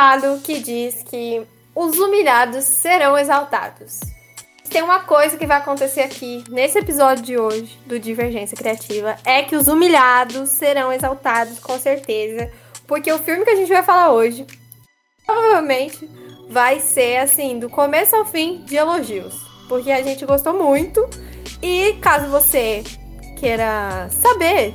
Ditado que diz que os humilhados serão exaltados. Tem uma coisa que vai acontecer aqui nesse episódio de hoje do Divergência Criativa é que os humilhados serão exaltados com certeza, porque o filme que a gente vai falar hoje provavelmente vai ser assim do começo ao fim de elogios, porque a gente gostou muito e caso você queira saber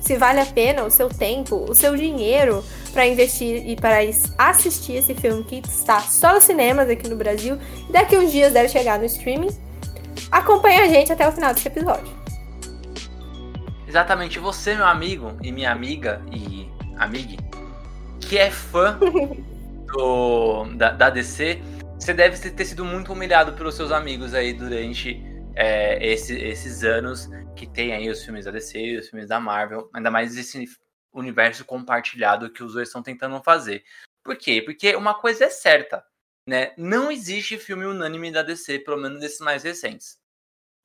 se vale a pena o seu tempo, o seu dinheiro para investir e para assistir esse filme que está só nos cinemas aqui no Brasil e daqui uns dias deve chegar no streaming. Acompanhe a gente até o final desse episódio. Exatamente, você, meu amigo e minha amiga e amiga, que é fã do, da, da DC, você deve ter sido muito humilhado pelos seus amigos aí durante é, esse, esses anos que tem aí os filmes da DC, os filmes da Marvel, ainda mais esse universo compartilhado que os dois estão tentando fazer. Por quê? Porque uma coisa é certa, né? Não existe filme unânime da DC, pelo menos desses mais recentes.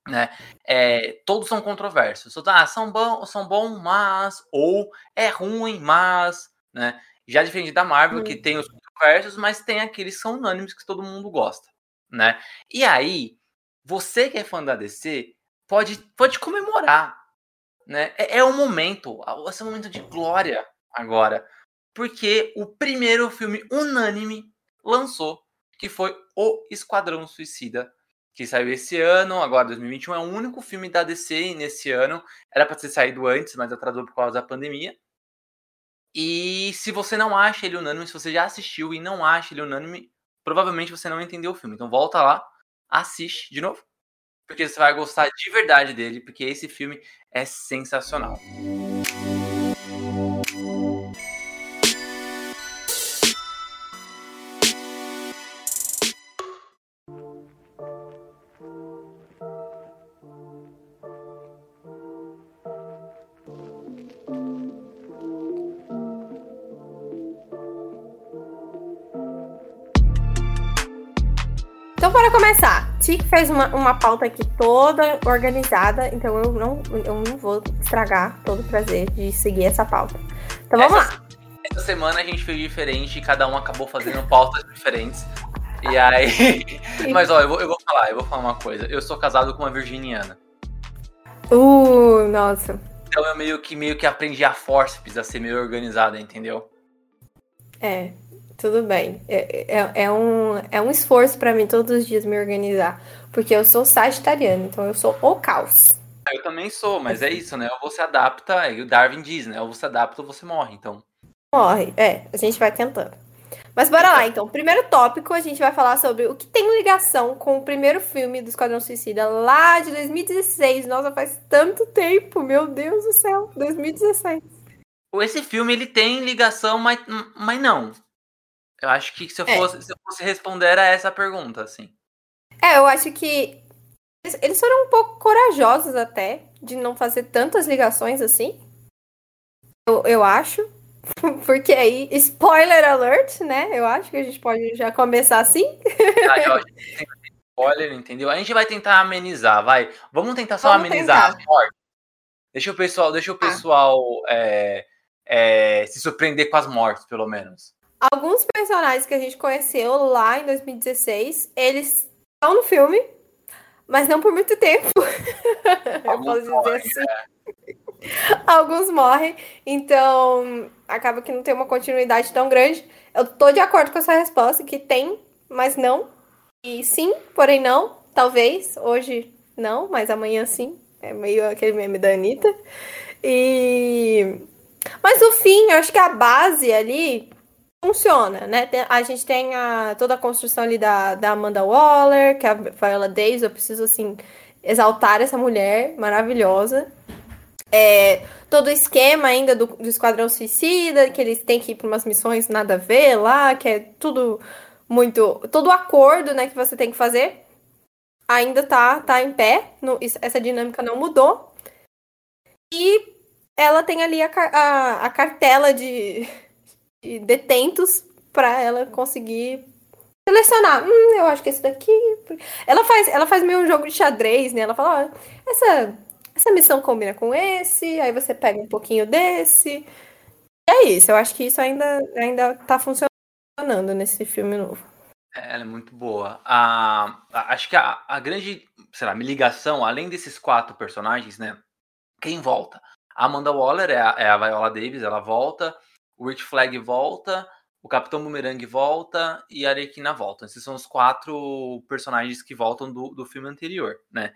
Né? É, todos são controversos. Ah, são bons, são bons, mas ou é ruim, mas, né? Já diferente da Marvel, hum. que tem os controversos, mas tem aqueles que são unânimes que todo mundo gosta, né? E aí, você que é fã da DC pode pode comemorar, né? É, é um momento, esse é um momento de glória agora, porque o primeiro filme unânime lançou, que foi O Esquadrão Suicida, que saiu esse ano, agora 2021, é o único filme da DC nesse ano. Era para ter saído antes, mas atrasou por causa da pandemia. E se você não acha ele unânime, se você já assistiu e não acha ele unânime, provavelmente você não entendeu o filme. Então volta lá, assiste de novo porque você vai gostar de verdade dele, porque esse filme é sensacional. Então, fez uma, uma pauta aqui toda organizada, então eu não, eu não vou estragar todo o prazer de seguir essa pauta. Então vamos essa, lá. Essa semana a gente fez diferente e cada um acabou fazendo pautas diferentes. E aí. Mas ó, eu vou, eu vou falar, eu vou falar uma coisa. Eu sou casado com uma virginiana. Uh, nossa. Então eu meio que meio que aprendi a forceps a ser meio organizada, entendeu? É, tudo bem. É, é, é, um, é um esforço para mim todos os dias me organizar. Porque eu sou sagitariano, então eu sou o caos. Eu também sou, mas é isso, né? Ou você adapta, e o Darwin diz, né? Ou você adapta ou você morre, então. Morre, é, a gente vai tentando. Mas bora lá, então. Primeiro tópico, a gente vai falar sobre o que tem ligação com o primeiro filme do Esquadrão Suicida, lá de 2016. Nossa, faz tanto tempo, meu Deus do céu, 2016. Esse filme, ele tem ligação, mas, mas não. Eu acho que se eu, é. fosse, se eu fosse responder era essa pergunta, assim. É, eu acho que eles foram um pouco corajosos até de não fazer tantas ligações assim. Eu, eu acho. Porque aí, spoiler alert, né? Eu acho que a gente pode já começar assim. Ah, que tem spoiler, entendeu? A gente vai tentar amenizar, vai. Vamos tentar só Vamos amenizar tentar. as mortes. Deixa o pessoal, deixa o ah. pessoal ah. é, é, se surpreender com as mortes, pelo menos alguns personagens que a gente conheceu lá em 2016, eles estão no filme, mas não por muito tempo. Eu posso dizer morrem, assim. É. Alguns morrem, então acaba que não tem uma continuidade tão grande. Eu tô de acordo com essa resposta, que tem, mas não. E sim, porém não. Talvez, hoje não, mas amanhã sim. É meio aquele meme da Anitta. E... Mas no fim, eu acho que a base ali funciona, né? A gente tem a, toda a construção ali da, da Amanda Waller, que é a Viola Davis, eu preciso, assim, exaltar essa mulher maravilhosa. É, todo o esquema ainda do, do Esquadrão Suicida, que eles têm que ir para umas missões nada a ver lá, que é tudo muito. Todo acordo né, que você tem que fazer ainda tá, tá em pé. No, essa dinâmica não mudou. E ela tem ali a, a, a cartela de detentos para ela conseguir selecionar. Hum, eu acho que esse daqui. Ela faz, ela faz meio um jogo de xadrez, né? Ela fala, ó, essa, essa missão combina com esse, aí você pega um pouquinho desse. E é isso, eu acho que isso ainda, ainda tá funcionando nesse filme novo. É, ela é muito boa. A, a, acho que a, a grande, sei lá, ligação, além desses quatro personagens, né? Quem volta? A Amanda Waller é a, é a Viola Davis, ela volta. O Flag volta. O Capitão Boomerang volta e a Arlequina volta. Esses são os quatro personagens que voltam do, do filme anterior, né?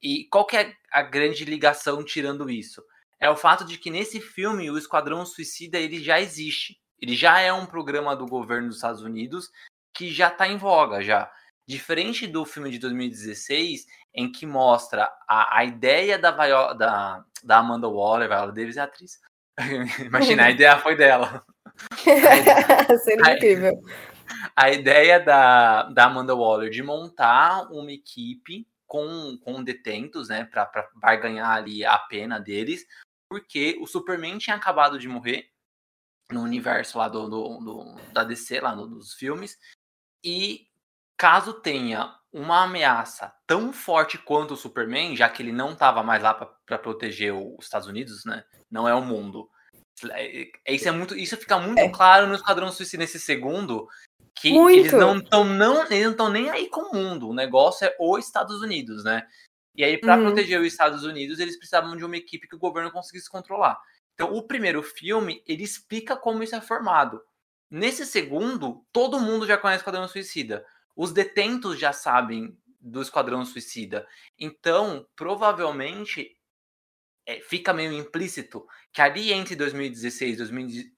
E qual que é a grande ligação tirando isso? É o fato de que nesse filme o Esquadrão Suicida ele já existe. Ele já é um programa do governo dos Estados Unidos que já está em voga já. Diferente do filme de 2016, em que mostra a, a ideia da, da, da Amanda Waller, Viola Davis é atriz. Imagina, a ideia foi dela. Seria incrível. A ideia da, da Amanda Waller de montar uma equipe com, com detentos, né, para barganhar ali a pena deles, porque o Superman tinha acabado de morrer no universo lá do, do, do da DC, lá no, dos filmes, e caso tenha uma ameaça tão forte quanto o Superman, já que ele não estava mais lá para proteger os Estados Unidos, né? Não é o mundo. É, é, isso, é muito, isso fica muito é. claro no Esquadrão Suicida nesse segundo. Que muito. eles não estão não, eles não estão nem aí com o mundo. O negócio é os Estados Unidos, né? E aí, para uhum. proteger os Estados Unidos, eles precisavam de uma equipe que o governo conseguisse controlar. Então, o primeiro filme, ele explica como isso é formado. Nesse segundo, todo mundo já conhece o Esquadrão Suicida. Os detentos já sabem do Esquadrão Suicida. Então, provavelmente, é, fica meio implícito que ali entre 2016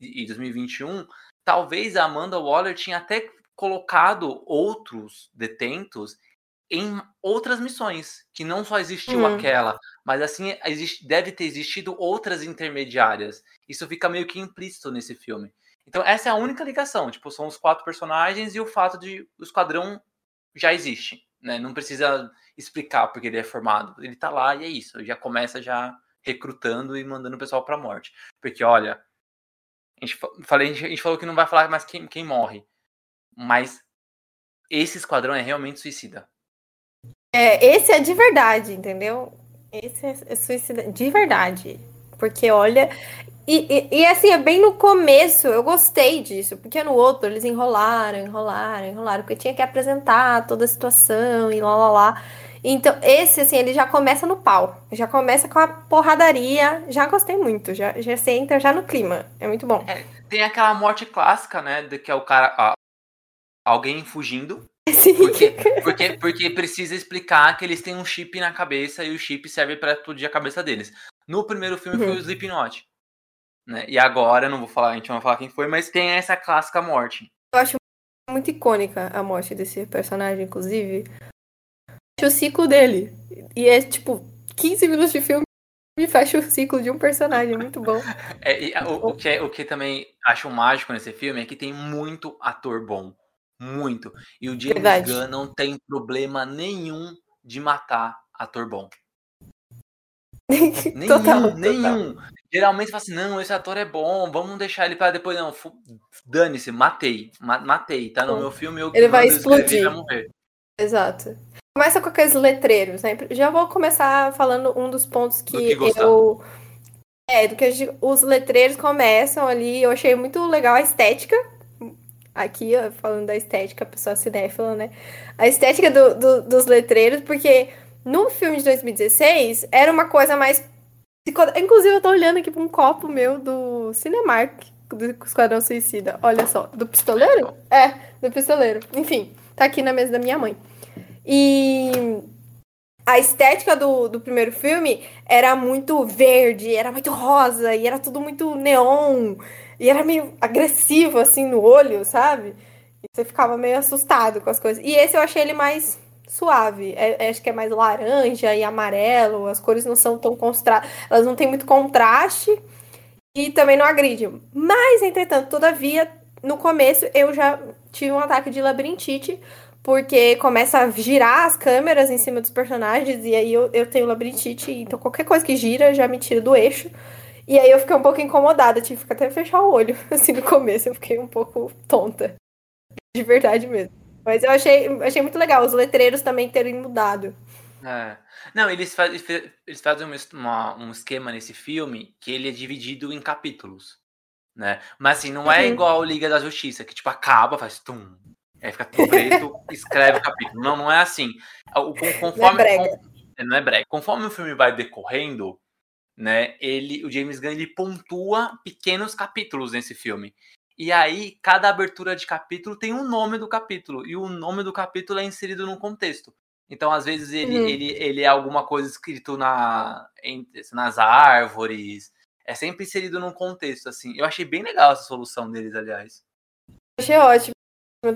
e 2021, talvez a Amanda Waller tinha até colocado outros detentos em outras missões, que não só existiu hum. aquela, mas assim existe, deve ter existido outras intermediárias. Isso fica meio que implícito nesse filme. Então essa é a única ligação, tipo, são os quatro personagens e o fato de o esquadrão já existe, né? Não precisa explicar porque ele é formado. Ele tá lá e é isso, já começa já recrutando e mandando o pessoal pra morte. Porque, olha, a gente, falei, a gente falou que não vai falar mais quem, quem morre. Mas esse esquadrão é realmente suicida. É, esse é de verdade, entendeu? Esse é, é suicida de verdade. Porque, olha. E, e, e, assim, é bem no começo, eu gostei disso, porque no outro eles enrolaram, enrolaram, enrolaram, porque tinha que apresentar toda a situação e lá lá lá. Então, esse, assim, ele já começa no pau. Já começa com a porradaria. Já gostei muito. Já, já se entra já no clima. É muito bom. É, tem aquela morte clássica, né? De que é o cara. Ó, alguém fugindo. Sim. Porque, porque, porque precisa explicar que eles têm um chip na cabeça e o chip serve para explodir a cabeça deles. No primeiro filme uhum. foi o Slipknot. Né? E agora, não vou falar, a gente não vai falar quem foi, mas tem essa clássica morte. Eu acho muito icônica a morte desse personagem, inclusive o ciclo dele. E é tipo 15 minutos de filme e fecha o ciclo de um personagem, muito bom. É, o, o, que é, o que também acho mágico nesse filme é que tem muito ator bom. Muito. E o James Verdade. Gunn não tem problema nenhum de matar ator bom. nenhum, total, nenhum. Total. Geralmente fala assim, não, esse ator é bom, vamos deixar ele para depois. Não, dane-se, matei. matei, tá no meu filme. Eu, ele vai explodir. Exato. Começa com aqueles letreiros, né? Já vou começar falando um dos pontos que, que eu. É, do que gente... os letreiros começam ali. Eu achei muito legal a estética. Aqui, ó, falando da estética, a pessoa cinéfila, né? A estética do, do, dos letreiros, porque no filme de 2016 era uma coisa mais. Inclusive, eu tô olhando aqui pra um copo meu do Cinemark, do Esquadrão Suicida. Olha só. Do pistoleiro? É, do pistoleiro. Enfim, tá aqui na mesa da minha mãe. E a estética do, do primeiro filme era muito verde, era muito rosa, e era tudo muito neon, e era meio agressivo, assim, no olho, sabe? E você ficava meio assustado com as coisas. E esse eu achei ele mais suave. É, é, acho que é mais laranja e amarelo, as cores não são tão contrastes, elas não têm muito contraste e também não agride. Mas, entretanto, todavia, no começo eu já tive um ataque de labirintite, porque começa a girar as câmeras em cima dos personagens, e aí eu, eu tenho labirintite, então qualquer coisa que gira já me tira do eixo. E aí eu fiquei um pouco incomodada, tive que até fechar o olho, assim, no começo, eu fiquei um pouco tonta. De verdade mesmo. Mas eu achei, achei muito legal os letreiros também terem mudado. É. Não, eles, faz, eles fazem uma, um esquema nesse filme que ele é dividido em capítulos. Né? Mas assim, não é uhum. igual Liga da Justiça, que tipo, acaba, faz tum. Aí fica tudo preto, escreve o capítulo. Não, não é assim. O, conforme, não é, com, não é brega. Conforme o filme vai decorrendo, né? Ele, o James Gunn ele pontua pequenos capítulos nesse filme. E aí, cada abertura de capítulo tem um nome do capítulo. E o nome do capítulo é inserido num contexto. Então, às vezes, ele, uhum. ele, ele é alguma coisa escrito na, nas árvores. É sempre inserido num contexto, assim. Eu achei bem legal essa solução deles, aliás. Achei ótimo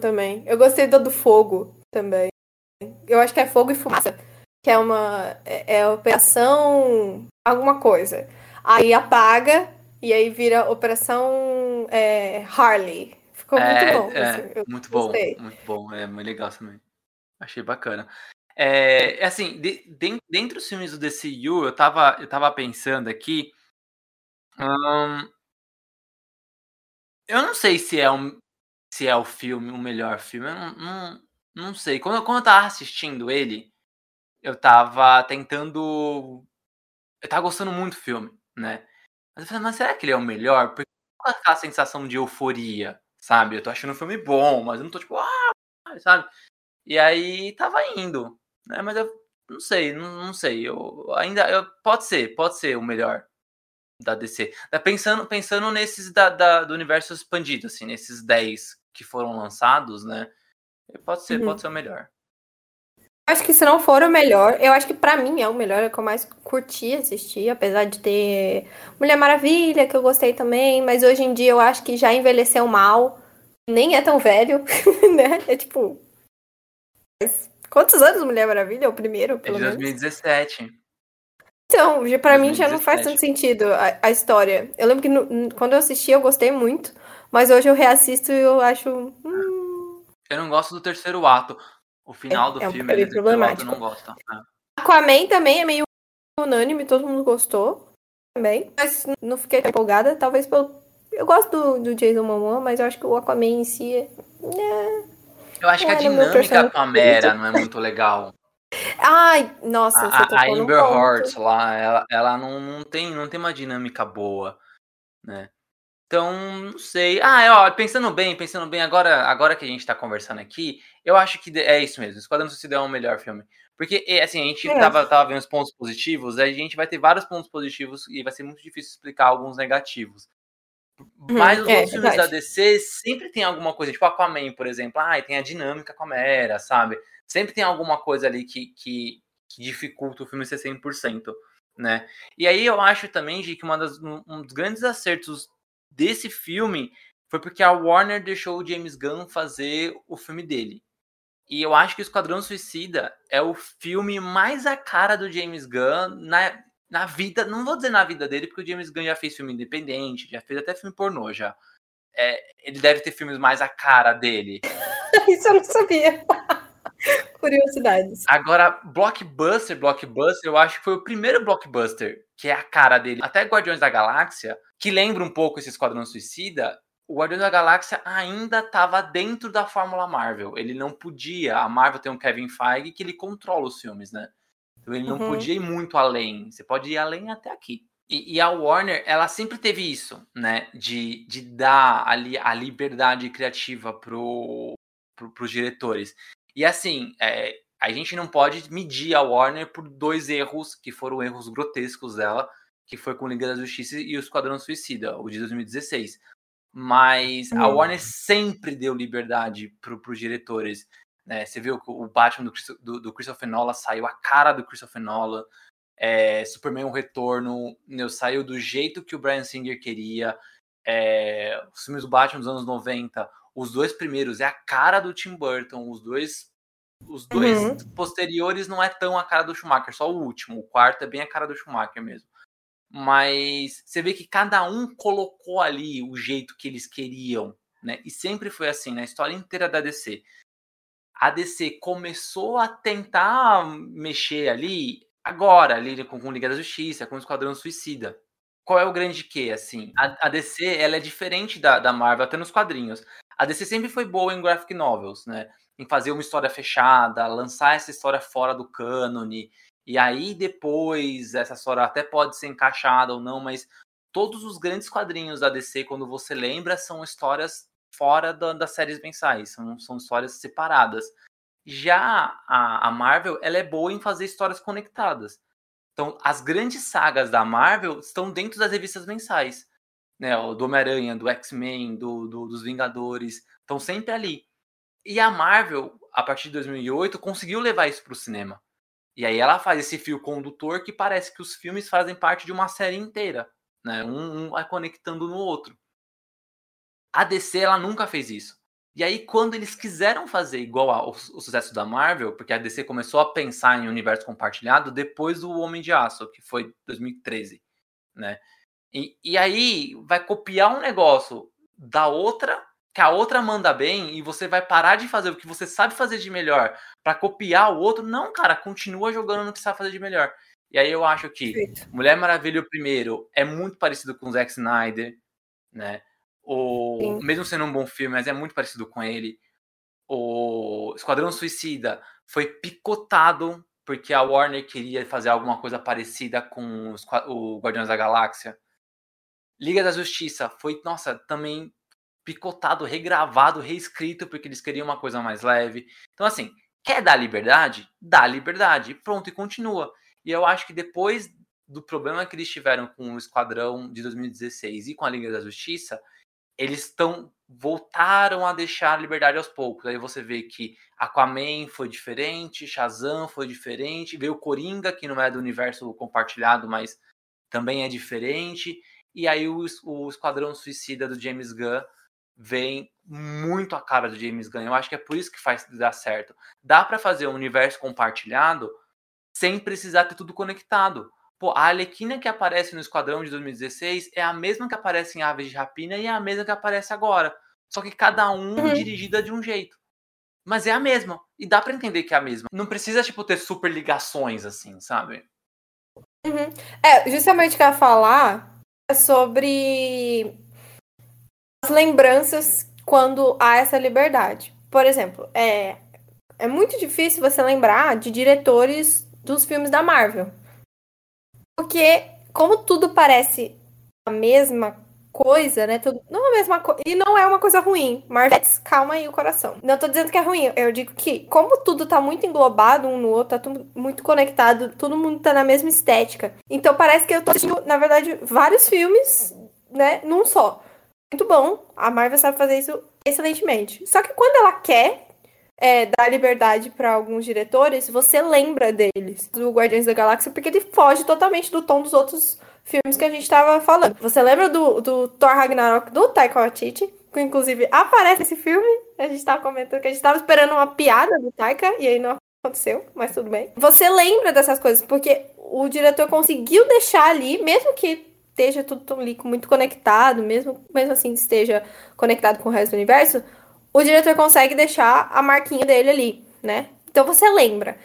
também. Eu gostei do, do fogo também. Eu acho que é fogo e fumaça. Que é uma. É, é operação. alguma coisa. Aí apaga e aí vira operação é, Harley. Ficou é, muito bom. É, assim, muito gostei. bom, muito bom. É muito legal também. Achei bacana. É, é, assim, de, de, dentre os filmes do DCU, eu tava, eu tava pensando aqui. Hum, eu não sei se é, um, se é o filme, o melhor filme. Eu não, não, não sei. Quando, quando eu tava assistindo ele, eu tava tentando. Eu tava gostando muito do filme, né? Mas eu falei, mas será que ele é o melhor? Porque aquela sensação de euforia, sabe? Eu tô achando o filme bom, mas eu não tô tipo, ah, sabe? E aí tava indo. Né? Mas eu não sei, não, não sei. Eu ainda eu, pode ser, pode ser o melhor da DC. Tá pensando, pensando nesses da, da, do universo expandido, assim, nesses 10 que foram lançados, né? Pode ser, uhum. pode ser o melhor. Acho que se não for o melhor, eu acho que para mim é o melhor, é o que eu mais curti assistir, apesar de ter Mulher Maravilha, que eu gostei também, mas hoje em dia eu acho que já envelheceu mal, nem é tão velho, né? É tipo. Quantos anos Mulher Maravilha? É o primeiro, pelo é de 2017. Menos? Então, para mim já não faz tanto sentido a, a história. Eu lembro que no, quando eu assisti eu gostei muito, mas hoje eu reassisto e eu acho. Hum... Eu não gosto do terceiro ato. O final é, do é filme é problemático. eu não gosto. É. Aquaman também é meio unânime, todo mundo gostou também. Mas não fiquei empolgada, talvez pelo. Eu gosto do, do Jason Momoa, mas eu acho que o Aquaman em si é. Eu acho que a dinâmica com a Mera não é muito legal. Ai, nossa, a, a Amber Heard lá, ela, ela não, não, tem, não tem uma dinâmica boa, né? Então, não sei. Ah, é, ó, pensando bem, pensando bem, agora, agora que a gente tá conversando aqui, eu acho que é isso mesmo. Esquadrão Suicida é o melhor filme. Porque, assim, a gente é. tava, tava vendo os pontos positivos, a gente vai ter vários pontos positivos e vai ser muito difícil explicar alguns negativos. Uhum, Mas os é, outros filmes da DC sempre tem alguma coisa, tipo Aquaman, por exemplo. Ah, tem a dinâmica com a Mera, sabe? Sempre tem alguma coisa ali que, que, que dificulta o filme ser 100%, né? E aí eu acho também, de que uma das, um dos grandes acertos desse filme foi porque a Warner deixou o James Gunn fazer o filme dele. E eu acho que o Esquadrão Suicida é o filme mais a cara do James Gunn na, na vida, não vou dizer na vida dele, porque o James Gunn já fez filme independente, já fez até filme pornô já. É, ele deve ter filmes mais a cara dele. Isso eu não sabia. Curiosidades. Agora, blockbuster, blockbuster, eu acho que foi o primeiro blockbuster que é a cara dele. Até Guardiões da Galáxia, que lembra um pouco esse Esquadrão Suicida, o Guardiões da Galáxia ainda estava dentro da fórmula Marvel. Ele não podia. A Marvel tem um Kevin Feige que ele controla os filmes, né? Então ele não uhum. podia ir muito além. Você pode ir além até aqui. E, e, a Warner, ela sempre teve isso, né? De, de dar ali a liberdade criativa pro, pro, pros diretores. E assim, é, a gente não pode medir a Warner por dois erros, que foram erros grotescos dela, que foi com Liga da Justiça e o Esquadrão Suicida, o de 2016. Mas a. Warner sempre deu liberdade para os diretores. Né? Você viu que o Batman do, do, do Christopher Nolan saiu a cara do Christopher Nolan. É, Superman, o Retorno, meu, saiu do jeito que o Brian Singer queria. É, os filmes do Batman dos anos 90, os dois primeiros é a cara do Tim Burton, os dois os dois uhum. posteriores não é tão a cara do Schumacher, só o último. O quarto é bem a cara do Schumacher mesmo. Mas você vê que cada um colocou ali o jeito que eles queriam né? E sempre foi assim, na história inteira da DC. A DC começou a tentar mexer ali agora, ali com, com Liga da Justiça, com o Esquadrão Suicida. Qual é o grande que, assim? A, a, DC, ela é diferente da, da Marvel, até nos quadrinhos. A DC sempre foi boa em graphic novels, né? Em fazer uma história fechada, lançar essa história fora do cânone, e aí depois essa história até pode ser encaixada ou não, mas todos os grandes quadrinhos da DC, quando você lembra, são histórias fora da, das séries mensais, são, são histórias separadas. Já a, a Marvel, ela é boa em fazer histórias conectadas. Então, as grandes sagas da Marvel estão dentro das revistas mensais. Né, do Homem-Aranha, do X-Men, do, do, dos Vingadores, estão sempre ali. E a Marvel, a partir de 2008, conseguiu levar isso para o cinema. E aí ela faz esse fio condutor que parece que os filmes fazem parte de uma série inteira, né? Um, um vai conectando no outro. A DC ela nunca fez isso. E aí quando eles quiseram fazer igual ao, ao sucesso da Marvel, porque a DC começou a pensar em universo compartilhado depois do Homem de Aço, que foi 2013, né? E, e aí vai copiar um negócio da outra que a outra manda bem e você vai parar de fazer o que você sabe fazer de melhor para copiar o outro. Não, cara, continua jogando no que sabe fazer de melhor. E aí eu acho que Perfeito. Mulher Maravilha o primeiro é muito parecido com o Zack Snyder, né? O, mesmo sendo um bom filme, mas é muito parecido com ele. O Esquadrão Suicida foi picotado porque a Warner queria fazer alguma coisa parecida com o Guardiões da Galáxia. Liga da Justiça foi, nossa, também picotado, regravado, reescrito, porque eles queriam uma coisa mais leve. Então, assim, quer dar liberdade? Dá liberdade. Pronto, e continua. E eu acho que depois do problema que eles tiveram com o Esquadrão de 2016 e com a Liga da Justiça, eles estão voltaram a deixar a liberdade aos poucos. Aí você vê que Aquaman foi diferente, Shazam foi diferente, veio Coringa, que não é do universo compartilhado, mas também é diferente. E aí o, o Esquadrão Suicida do James Gunn vem muito a cara do James Gunn. Eu acho que é por isso que faz dar certo. Dá para fazer um universo compartilhado sem precisar ter tudo conectado. Pô, a Alequina que aparece no Esquadrão de 2016 é a mesma que aparece em Aves de Rapina e é a mesma que aparece agora. Só que cada um uhum. dirigida de um jeito. Mas é a mesma. E dá para entender que é a mesma. Não precisa, tipo, ter super ligações, assim, sabe? Uhum. É, justamente que eu ia falar sobre as lembranças quando há essa liberdade. Por exemplo, é, é muito difícil você lembrar de diretores dos filmes da Marvel. Porque, como tudo parece a mesma coisa, né? Tudo, não a mesma coisa. E não é uma coisa ruim. Marvel, calma aí o coração. Não tô dizendo que é ruim. Eu digo que, como tudo tá muito englobado um no outro, tá tudo muito conectado, todo mundo tá na mesma estética. Então parece que eu tô assistindo, na verdade, vários filmes, né? Num só muito bom. A Marvel sabe fazer isso excelentemente. Só que quando ela quer é, dar liberdade para alguns diretores, você lembra deles, do Guardiões da Galáxia, porque ele foge totalmente do tom dos outros filmes que a gente estava falando. Você lembra do, do Thor Ragnarok do Taika Waititi? Que inclusive aparece nesse filme. A gente estava comentando que a gente estava esperando uma piada do Taika e aí não aconteceu, mas tudo bem. Você lembra dessas coisas porque o diretor conseguiu deixar ali, mesmo que esteja tudo ali muito conectado, mesmo, mesmo assim esteja conectado com o resto do universo, o diretor consegue deixar a marquinha dele ali, né? Então você lembra.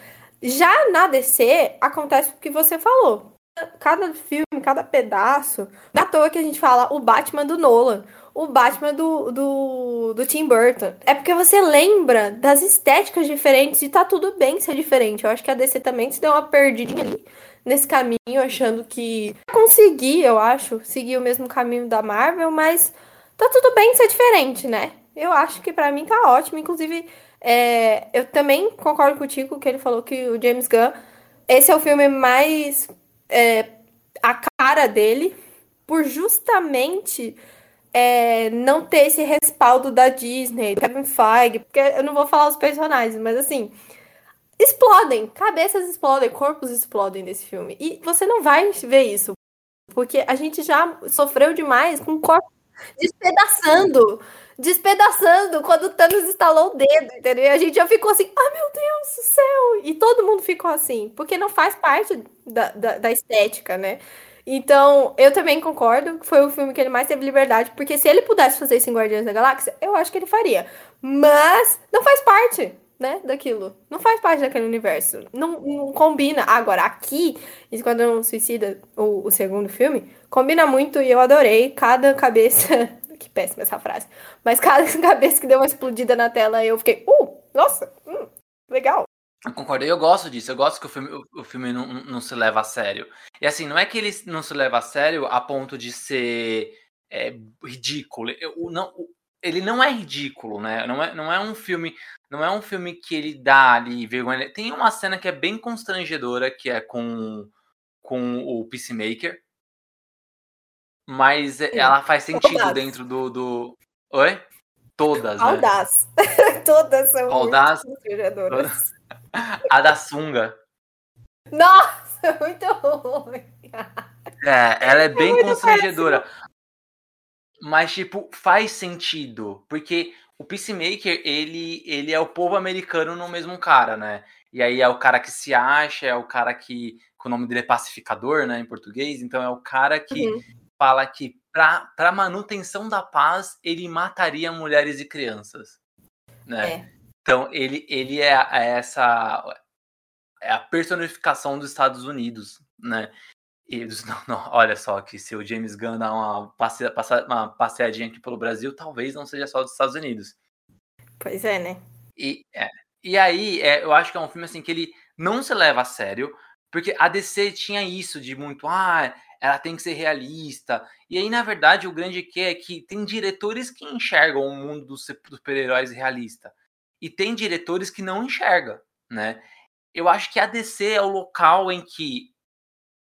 Já na DC, acontece o que você falou. Cada filme, cada pedaço. Da toa que a gente fala o Batman do Nolan, o Batman do, do, do Tim Burton. É porque você lembra das estéticas diferentes e tá tudo bem ser diferente. Eu acho que a DC também se deu uma perdidinha ali nesse caminho, achando que consegui, eu acho, seguir o mesmo caminho da Marvel, mas tá tudo bem ser diferente, né? Eu acho que para mim tá ótimo. Inclusive, é, eu também concordo contigo que ele falou que o James Gunn, esse é o filme mais é, a cara dele, por justamente é, não ter esse respaldo da Disney, Kevin Feige, porque eu não vou falar os personagens, mas assim, explodem, cabeças explodem, corpos explodem nesse filme. E você não vai ver isso, porque a gente já sofreu demais com o corpo despedaçando, despedaçando quando o Thanos estalou o dedo, entendeu? E a gente já ficou assim, ah, meu Deus do céu! E todo mundo ficou assim, porque não faz parte da, da, da estética, né? Então, eu também concordo que foi o filme que ele mais teve liberdade, porque se ele pudesse fazer isso em Guardiões da Galáxia, eu acho que ele faria. Mas não faz parte, né, daquilo. Não faz parte daquele universo. Não, não combina. Agora, aqui, Esquadrão Suicida, o, o segundo filme, combina muito e eu adorei cada cabeça. que péssima essa frase. Mas cada cabeça que deu uma explodida na tela, eu fiquei, uh, nossa, hum, legal. Eu concordo, eu gosto disso, eu gosto que o filme, o, filme não, não se leva a sério. E assim, não é que ele não se leva a sério a ponto de ser é, ridículo. Eu, não, ele não é ridículo, né? Não é, não é um filme. Não é um filme que ele dá ali vergonha. Tem uma cena que é bem constrangedora, que é com, com o Peacemaker. Mas Sim. ela faz sentido Todas. dentro do, do. Oi? Todas. Audaz. Né? Todas são Audaz. constrangedoras. A da sunga. Nossa, muito ruim. É, ela é bem constrangedora. Mas, tipo, faz sentido. Porque o Peacemaker, ele, ele é o povo americano no mesmo cara, né? E aí é o cara que se acha, é o cara que. o nome dele é pacificador, né? Em português. Então é o cara que uhum. fala que para manutenção da paz ele mataria mulheres e crianças. Né? É. Então, ele, ele é, é essa é a personificação dos Estados Unidos, né? E, não, não, olha só que se o James Gunn dá uma, passe, uma passeadinha aqui pelo Brasil, talvez não seja só dos Estados Unidos. Pois é, né? E, é, e aí, é, eu acho que é um filme assim que ele não se leva a sério, porque a DC tinha isso de muito, ah, ela tem que ser realista. E aí, na verdade, o grande que é que tem diretores que enxergam o mundo dos super-heróis realista e tem diretores que não enxerga, né? Eu acho que a DC é o local em que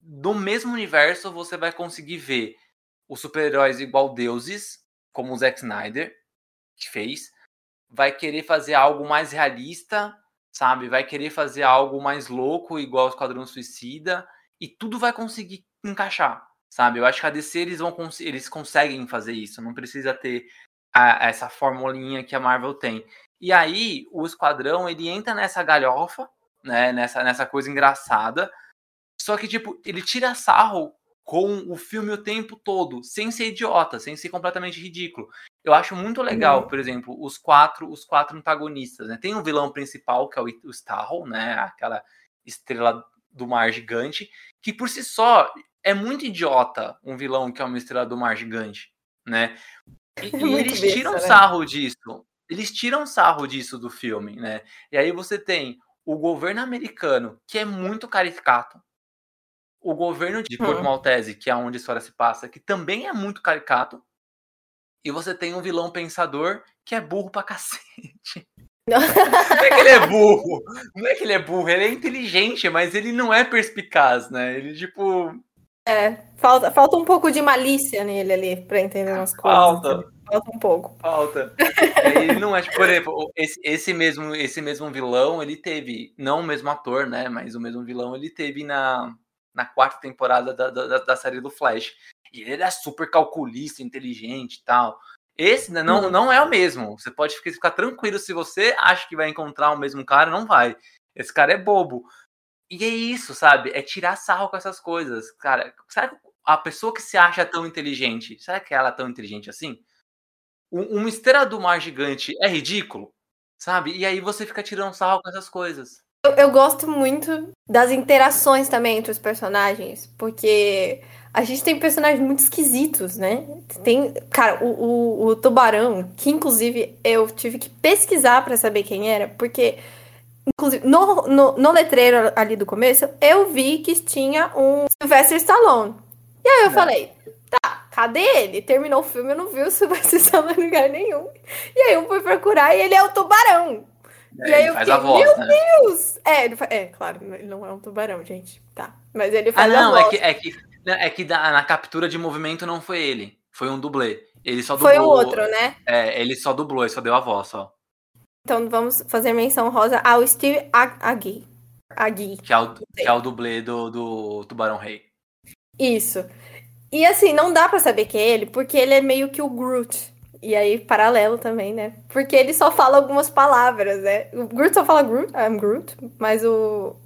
do mesmo universo você vai conseguir ver os super-heróis igual deuses, como o Zack Snyder que fez, vai querer fazer algo mais realista, sabe? Vai querer fazer algo mais louco, igual o Esquadrão Suicida, e tudo vai conseguir encaixar, sabe? Eu acho que a DC eles vão eles conseguem fazer isso, não precisa ter a, essa formulinha que a Marvel tem. E aí, o Esquadrão, ele entra nessa galhofa, né, nessa, nessa coisa engraçada, só que, tipo, ele tira sarro com o filme o tempo todo, sem ser idiota, sem ser completamente ridículo. Eu acho muito legal, uhum. por exemplo, os quatro, os quatro antagonistas, né? Tem o vilão principal, que é o, Starro, né? Aquela estrela do mar gigante, que por si só é muito idiota um vilão que é uma estrela do mar gigante, né? E, e eles tiram né? sarro disso eles tiram sarro disso do filme, né? E aí você tem o governo americano, que é muito caricato, o governo de Porto hum. Maltese, que é onde a história se passa, que também é muito caricato, e você tem um vilão pensador que é burro pra cacete. Não. não é que ele é burro, não é que ele é burro, ele é inteligente, mas ele não é perspicaz, né? Ele, tipo. É, falta, falta um pouco de malícia nele ali pra entender umas coisas. Falta. Falta um pouco. Falta. Ele não é, tipo, por exemplo, esse, esse, mesmo, esse mesmo vilão, ele teve, não o mesmo ator, né? Mas o mesmo vilão ele teve na, na quarta temporada da, da, da série do Flash. E ele era super calculista, inteligente e tal. Esse né, não, uhum. não é o mesmo. Você pode ficar, ficar tranquilo se você acha que vai encontrar o mesmo cara, não vai. Esse cara é bobo. E é isso, sabe? É tirar sarro com essas coisas. Cara, será que a pessoa que se acha tão inteligente, será que ela é tão inteligente assim? uma esteira do mar gigante é ridículo, sabe? E aí você fica tirando sarro com essas coisas. Eu, eu, gosto muito das interações também entre os personagens, porque a gente tem personagens muito esquisitos, né? Tem, cara, o, o, o tubarão, que inclusive eu tive que pesquisar para saber quem era, porque inclusive no, no, no, letreiro ali do começo eu vi que tinha um Sylvester Stallone. E aí eu é. falei, tá, cadê ele? Terminou o filme, eu não vi o Sylvester Stallone em lugar nenhum. E aí eu fui procurar e ele é o tubarão. É, e aí eu fiquei, voz, meu né? Deus! É, ele é, claro, ele não é um tubarão, gente. Tá. Mas ele faz ah, não, é que, é que, é que na captura de movimento não foi ele. Foi um dublê. Ele só dublou. Foi o outro, né? É, ele só dublou, ele só deu a voz só. Então vamos fazer menção rosa ao Steve Agui. Agui. Que é o, que é o dublê do, do Tubarão Rei. Isso. E assim, não dá para saber que é ele, porque ele é meio que o Groot. E aí, paralelo também, né? Porque ele só fala algumas palavras, né? O Groot só fala Groot, I'm Groot, mas o,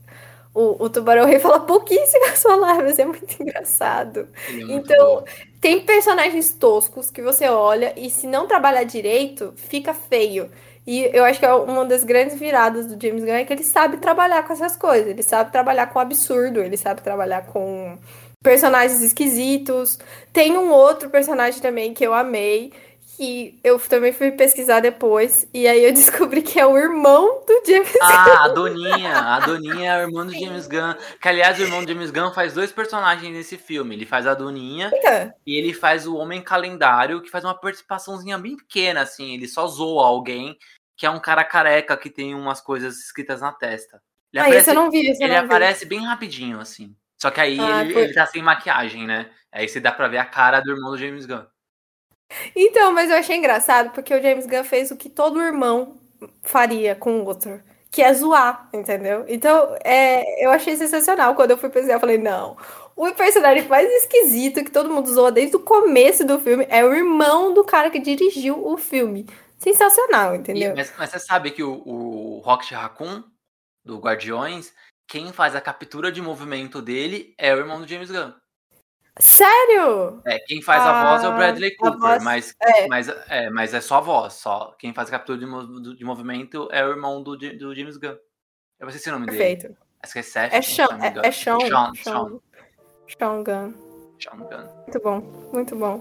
o, o Tubarão Rei fala pouquíssimas palavras, é muito engraçado. É muito Então, bom. tem personagens toscos que você olha e se não trabalhar direito, fica feio. E eu acho que é uma das grandes viradas do James Gunn é que ele sabe trabalhar com essas coisas. Ele sabe trabalhar com absurdo, ele sabe trabalhar com personagens esquisitos. Tem um outro personagem também que eu amei, que eu também fui pesquisar depois, e aí eu descobri que é o irmão do James Gunn. Ah, a Doninha. A Doninha é o irmão do James Gunn. Que, aliás, o irmão do James Gunn faz dois personagens nesse filme. Ele faz a Doninha e ele faz o Homem Calendário, que faz uma participaçãozinha bem pequena, assim. Ele só zoa alguém, que é um cara careca que tem umas coisas escritas na testa. Ele Ah, esse eu não vi, esse ele não vi. aparece bem rapidinho, assim. Só que aí Ah, ele, foi- ele tá sem maquiagem, né? Aí você dá pra ver a cara do irmão do James Gunn. Então, mas eu achei engraçado porque o James Gunn fez o que todo irmão faria com o outro, que é zoar, entendeu? Então, é, eu achei sensacional. Quando eu fui pesquisar, eu falei, não. O personagem mais esquisito que todo mundo zoa desde o começo do filme é o irmão do cara que dirigiu o filme. Sensacional, E- entendeu? mas, mas você sabe que o, o Rocket Raccoon, do Guardiões, quem faz a captura de movimento dele é o irmão do James Gunn. Sério? É, quem faz a voz é o Ah, Bradley a Cooper, voz- mas, é. mas, é, mas é só a voz, só. Quem faz a captura de, de movimento é o irmão do, do James Gunn. Eu não sei se é o nome dele. Perfeito. Acho que é Seth. É se Sean, é, é Sean. Sean, Sean, Sean, Sean Gunn. Sean Gunn. Muito bom, muito bom.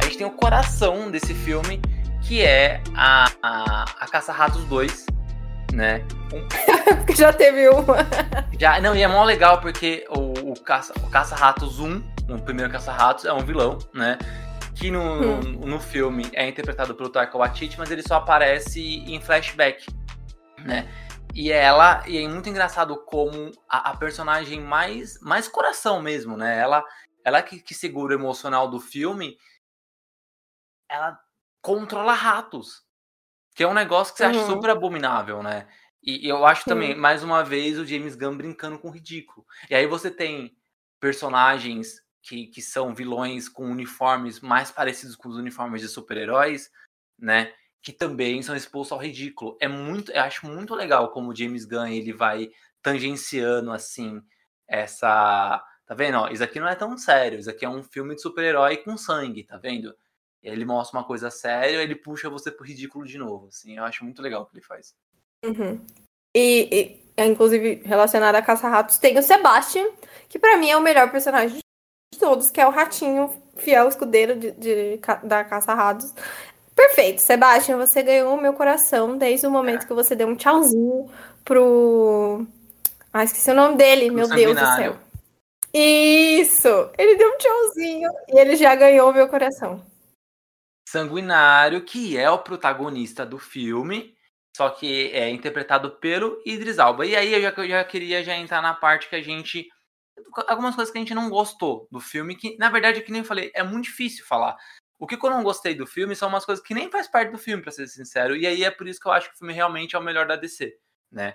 A gente tem o coração desse filme, que é a, a, a Caça-Ratos 2, né? Porque já teve uma. Já, não, e é mó legal porque o, o Caça, Caça-Ratos 1, o primeiro Caça-Ratos, é um vilão, né? Que no, Hum. no, no filme é interpretado pelo Taika Waititi, mas ele só aparece em flashback, né? E ela, e é muito engraçado como a, a personagem mais, mais coração mesmo, né? Ela, ela que, que segura o emocional do filme, ela controla ratos. Que é um negócio que você acha Uhum. super abominável, né? E, e eu acho Sim. também, mais uma vez, o James Gunn brincando com o ridículo. E aí você tem personagens que, que são vilões com uniformes mais parecidos com os uniformes de super-heróis, né? Que também são expostos ao ridículo. É muito, eu acho muito legal como o James Gunn ele vai tangenciando assim essa, tá vendo? Ó, isso aqui não é tão sério. Isso aqui é um filme de super-herói com sangue, tá vendo? Ele mostra uma coisa séria, ele puxa você pro ridículo de novo, assim. Eu acho muito legal o que ele faz. Uhum. E, e, é, inclusive, relacionado a Caça-Ratos, tem o Sebastian, que pra mim é o melhor personagem de todos, que é o ratinho fiel escudeiro de, de ca- da Caça-Ratos. Perfeito, Sebastian, você ganhou o meu coração desde o momento que você deu um tchauzinho pro. Ah, esqueci o nome dele, meu Deus do céu. Isso! Ele deu um tchauzinho e ele já ganhou o meu coração. Sanguinário, que é o protagonista do filme, só que é interpretado pelo Idris Alba. E aí eu já, eu já queria já entrar na parte que a gente. Algumas coisas que a gente não gostou do filme, que na verdade, que nem eu falei, é muito difícil falar. O que eu não gostei do filme são umas coisas que nem faz parte do filme, pra ser sincero. E aí é por isso que eu acho que o filme realmente é o melhor da DC, né?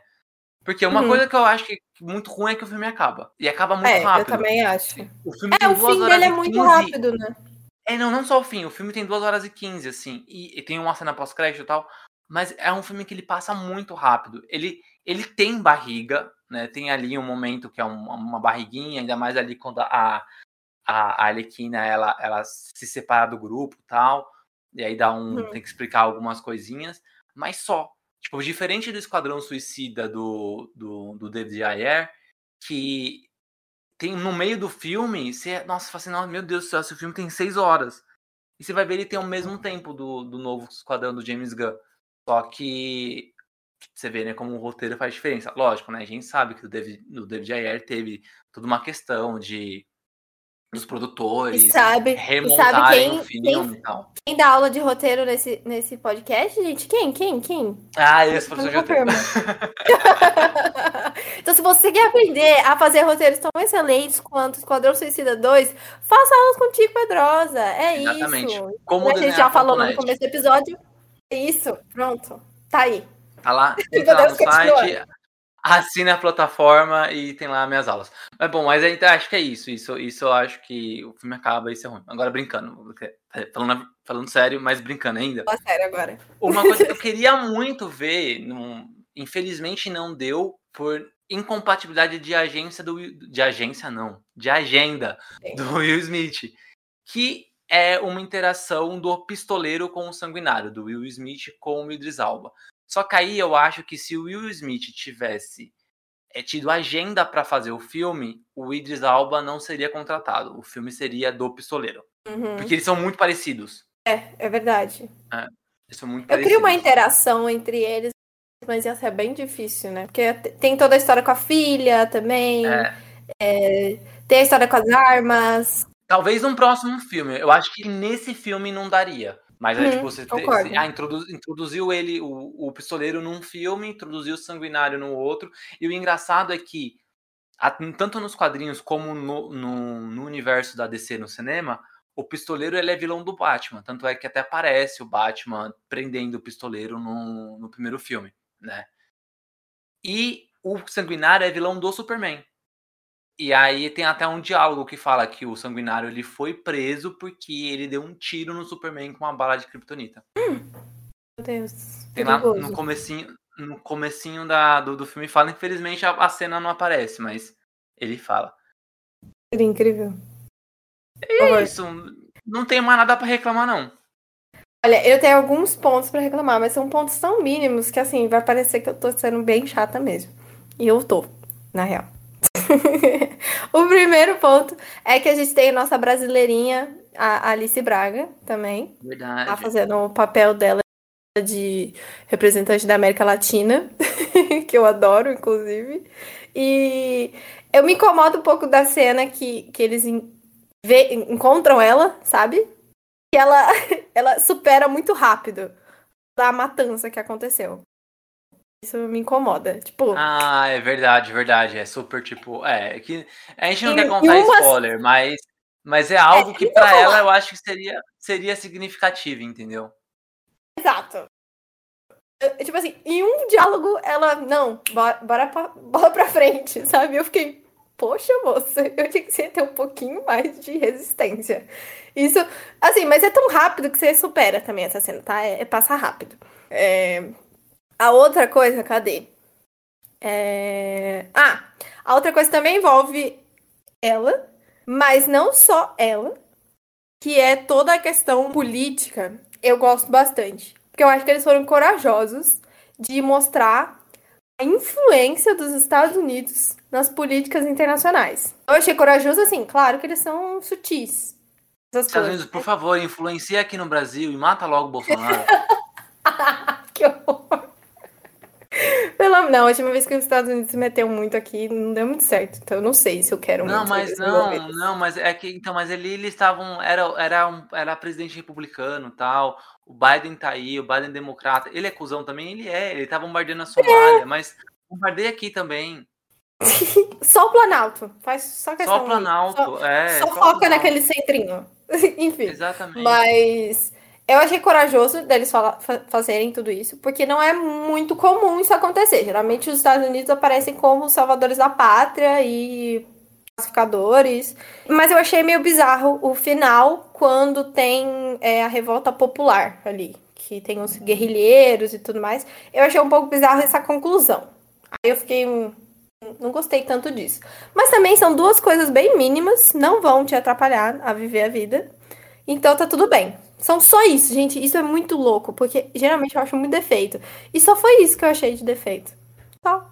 Porque uma Uhum. coisa que eu acho que muito ruim é que o filme acaba. E acaba muito é, rápido. eu também acho. O filme É, o fim dele é muito 15. rápido, né? É, não, não só o fim. O filme tem 2 horas e 15, assim. E, e tem uma cena pós-crédito e tal. Mas é um filme que ele passa muito rápido. Ele, ele tem barriga, né? Tem ali um momento que é um- uma barriguinha, ainda mais ali quando a, a, a Arlequina, ela, ela se separa do grupo e tal. E aí dá um... Hum. Tem que explicar algumas coisinhas. Mas só. Tipo, diferente do Esquadrão Suicida do, do, do David Ayer, que tem no meio do filme, você, nossa, você fala assim, "Nossa, meu Deus do céu, esse filme tem seis horas. E você vai ver ele tem o mesmo tempo do, do novo Esquadrão do James Gunn. Só que você vê, né, como o roteiro faz diferença. Lógico, né? A gente sabe que o David, o David Ayer teve toda uma questão de dos produtores E sabe- remontarem quem- o filme e tal. Quem dá aula de roteiro nesse, nesse podcast, gente? Quem? Quem? Quem? Ah, esse professor tem. confirma. então, se você quer aprender a fazer roteiros tão excelentes quanto Esquadrão Suicida 2, faça aulas com Tico Pedrosa. É Exatamente. isso. Como a gente já falou no começo do episódio. É isso. Pronto. Tá aí. Tá lá, entra lá no continuar. Assina a plataforma e tem lá minhas aulas. Mas bom, mas então, acho que é isso. Isso, isso eu acho que o filme acaba e isso é ruim. Agora brincando, falando, falando sério, mas brincando ainda. Fala sério agora. Uma coisa que eu queria muito ver, num, infelizmente não deu por incompatibilidade de agência do de agência não, de agenda Sim. do Will Smith, que é uma interação do pistoleiro com o sanguinário, do Will Smith com o Idris Alba. Só que aí eu acho que se o Will Smith tivesse é, tido agenda para fazer o filme, o Idris Alba não seria contratado. O filme seria do pistoleiro. Uhum. Porque eles são muito parecidos. É, é verdade. É, eles são muito eu parecidos. queria uma interação entre eles, mas ia ser bem difícil, né? Porque tem toda a história com a filha também. É. É, tem a história com as armas. Talvez num próximo filme. Eu acho que nesse filme não daria. Mas hum, tipo, você, te, ah, introdu, introduziu ele, o, o pistoleiro, num filme, introduziu o sanguinário no outro. E o engraçado é que, tanto nos quadrinhos como no, no, no, universo da DC no cinema, o pistoleiro ele é vilão do Batman. Tanto é que até aparece o Batman prendendo o pistoleiro no, no primeiro filme, né? E o sanguinário é vilão do Superman. E aí tem até um diálogo que fala que o Sanguinário ele foi preso porque ele deu um tiro no Superman com uma bala de kryptonita. Hum, meu Deus. Tem lá no comecinho, no comecinho da, do, do filme fala, infelizmente a, a, cena não aparece, mas ele fala. Seria incrível. É isso. Não tenho mais nada para reclamar, não. Olha, eu tenho alguns pontos para reclamar, mas são pontos tão mínimos que assim, vai parecer que eu tô sendo bem chata mesmo. E eu tô, na real. o primeiro ponto é que a gente tem a nossa brasileirinha, a Alice Braga, também. Verdade. Tá fazendo o papel dela de representante da América Latina, que eu adoro, inclusive. E eu me incomodo um pouco da cena que, que eles vê, encontram ela, sabe? Que ela, ela supera muito rápido a matança que aconteceu. Isso me incomoda. Tipo. Ah, é verdade, verdade. É super, tipo. É, que a gente não quer contar uma... spoiler, mas, mas é algo é, que para ela eu acho que seria, seria significativo, entendeu? Exato. tipo assim, em um diálogo, ela. Não, bora, bora, pra, bora pra frente, sabe? Eu fiquei. Poxa, moça, eu tinha que ter um pouquinho mais de resistência. Isso, assim, mas é tão rápido que você supera também essa cena, tá? É, é passar rápido. É, a outra coisa, cadê? É... Ah, a outra coisa também envolve ela, mas não só ela, que é toda a questão política. Eu gosto bastante. Porque eu acho que eles foram corajosos de mostrar a influência dos Estados Unidos nas políticas internacionais. Eu achei corajoso assim, claro que eles são sutis. Estados Unidos, por favor, influencia aqui no Brasil e mata logo o Bolsonaro. que horror. Pela... Não, a última vez que os Estados Unidos se meteu muito aqui, não deu muito certo. Então eu não sei se eu quero não, Mas não, não, mas é que então, mas ali eles estavam era era um, era presidente republicano, tal. O Biden tá aí, o Biden democrata. Ele é cuzão também, ele é. Ele tá bombardeando a Somália, é. mas bombardeia aqui também. só o Planalto, faz só questão. Só o Planalto, só, é. Só, só foca naquele centrinho. Enfim. Exatamente. Mas eu achei corajoso deles fazerem tudo isso, porque não é muito comum isso acontecer. Geralmente os Estados Unidos aparecem como salvadores da pátria e pacificadores. Mas eu achei meio bizarro o final, quando tem é, a revolta popular ali, que tem os guerrilheiros e tudo mais. Eu achei um pouco bizarro essa conclusão. Aí eu fiquei. Não gostei tanto disso. Mas também são duas coisas bem mínimas, não vão te atrapalhar a viver a vida. Então tá tudo bem. São só isso, gente. Isso é muito louco, porque geralmente eu acho muito defeito. E só foi isso que eu achei de defeito. Só.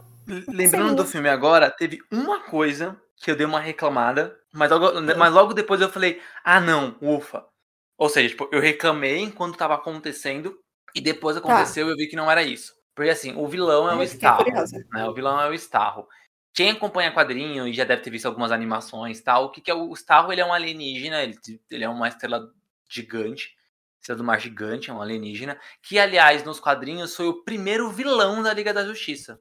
Lembrando do filme agora, teve uma coisa que eu dei uma reclamada, mas logo, mas logo depois eu falei, ah não, ufa. Ou seja, tipo, eu reclamei enquanto tava acontecendo, e depois tá. aconteceu e eu vi que não era isso. Porque assim, o vilão é o Starro. Né? O vilão é o Starro. Quem acompanha quadrinho e já deve ter visto algumas animações tal, o que, que é o Starro? Ele é um alienígena, ele, ele é uma estrela gigante Estrela do Mar Gigante, é um alienígena, que, aliás, nos quadrinhos foi o primeiro vilão da Liga da Justiça.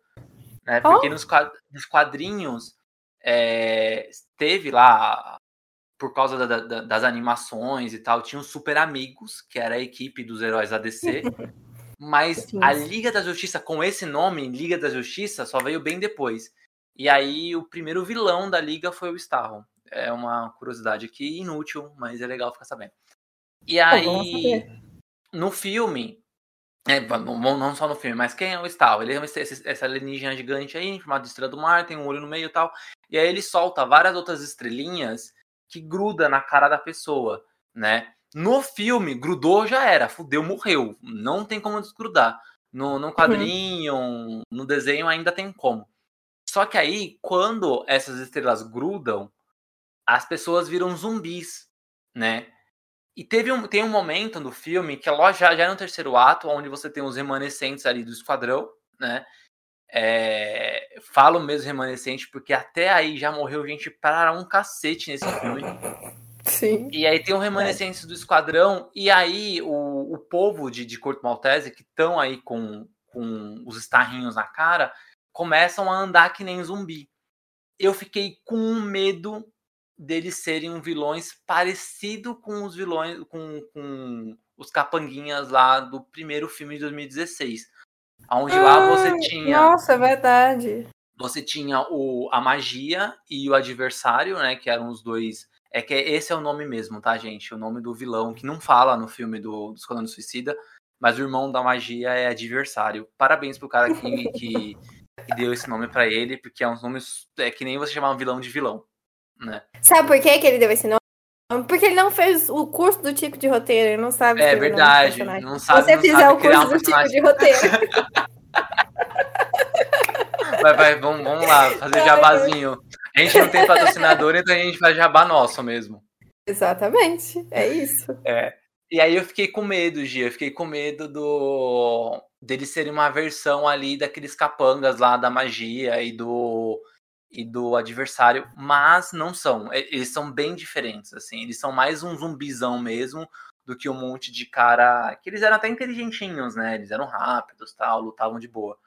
Né? Porque oh. nos quadrinhos é, teve lá, por causa da, da, das animações e tal, tinha os Super Amigos, que era a equipe dos heróis da DC. Mas Sim. a Liga da Justiça, com esse nome, Liga da Justiça, só veio bem depois. E aí o primeiro vilão da Liga foi o Starro. É uma curiosidade aqui inútil, mas é legal ficar sabendo. E aí, no filme, é, não só no filme, mas quem é o Starro? Ele é essa alienígena gigante aí, em formato de estrela do mar, tem um olho no meio e tal. E aí ele solta várias outras estrelinhas que gruda na cara da pessoa, né? No filme, grudou já era, fudeu, morreu. Não tem como desgrudar. No, no uhum. quadrinho, uhum. no desenho ainda tem como. Só que aí, quando essas estrelas grudam, as pessoas viram zumbis, né? E teve um, tem um momento no filme que é já, já é no terceiro ato, onde você tem os remanescentes ali do esquadrão, né? É, falo mesmo remanescente, porque até aí já morreu gente para um cacete nesse filme. Sim. E aí tem o remanescentes é. do esquadrão, e aí o, o povo de, de Corto Maltese, que estão aí com, com os estarrinhos na cara, começam a andar que nem zumbi. Eu fiquei com medo deles serem um vilões parecido com os vilões, com, com os capanguinhas lá do primeiro filme de 2016. Onde ah, lá você tinha. Nossa, é verdade. Você tinha o, a magia e o adversário, né? Que eram os dois é que esse é o nome mesmo, tá, gente? O nome do vilão, que não fala no filme do, do Esquadrão Suicida, mas o irmão da magia é adversário. Parabéns pro cara que, que, que deu esse nome para ele, porque é um nome. É que nem você chamar um vilão de vilão, né? Sabe por que, que ele deu esse nome? Porque ele não fez o curso do tipo de roteiro, ele não sabe. É verdade. Não sabe, Se você fizer o curso um do tipo de roteiro. vai, vai, vamos, vamos lá, fazer jabazinho. A gente não tem patrocinador, então a gente faz jabá nosso mesmo. Exatamente, é isso. É. E aí eu fiquei com medo, Gia. Eu fiquei com medo do deles serem uma versão ali daqueles capangas lá da magia e do e do adversário, mas não são. Eles são bem diferentes, assim. Eles são mais um zumbizão mesmo do que um monte de cara que eles eram até inteligentinhos, né? Eles eram rápidos, tal, lutavam de boa.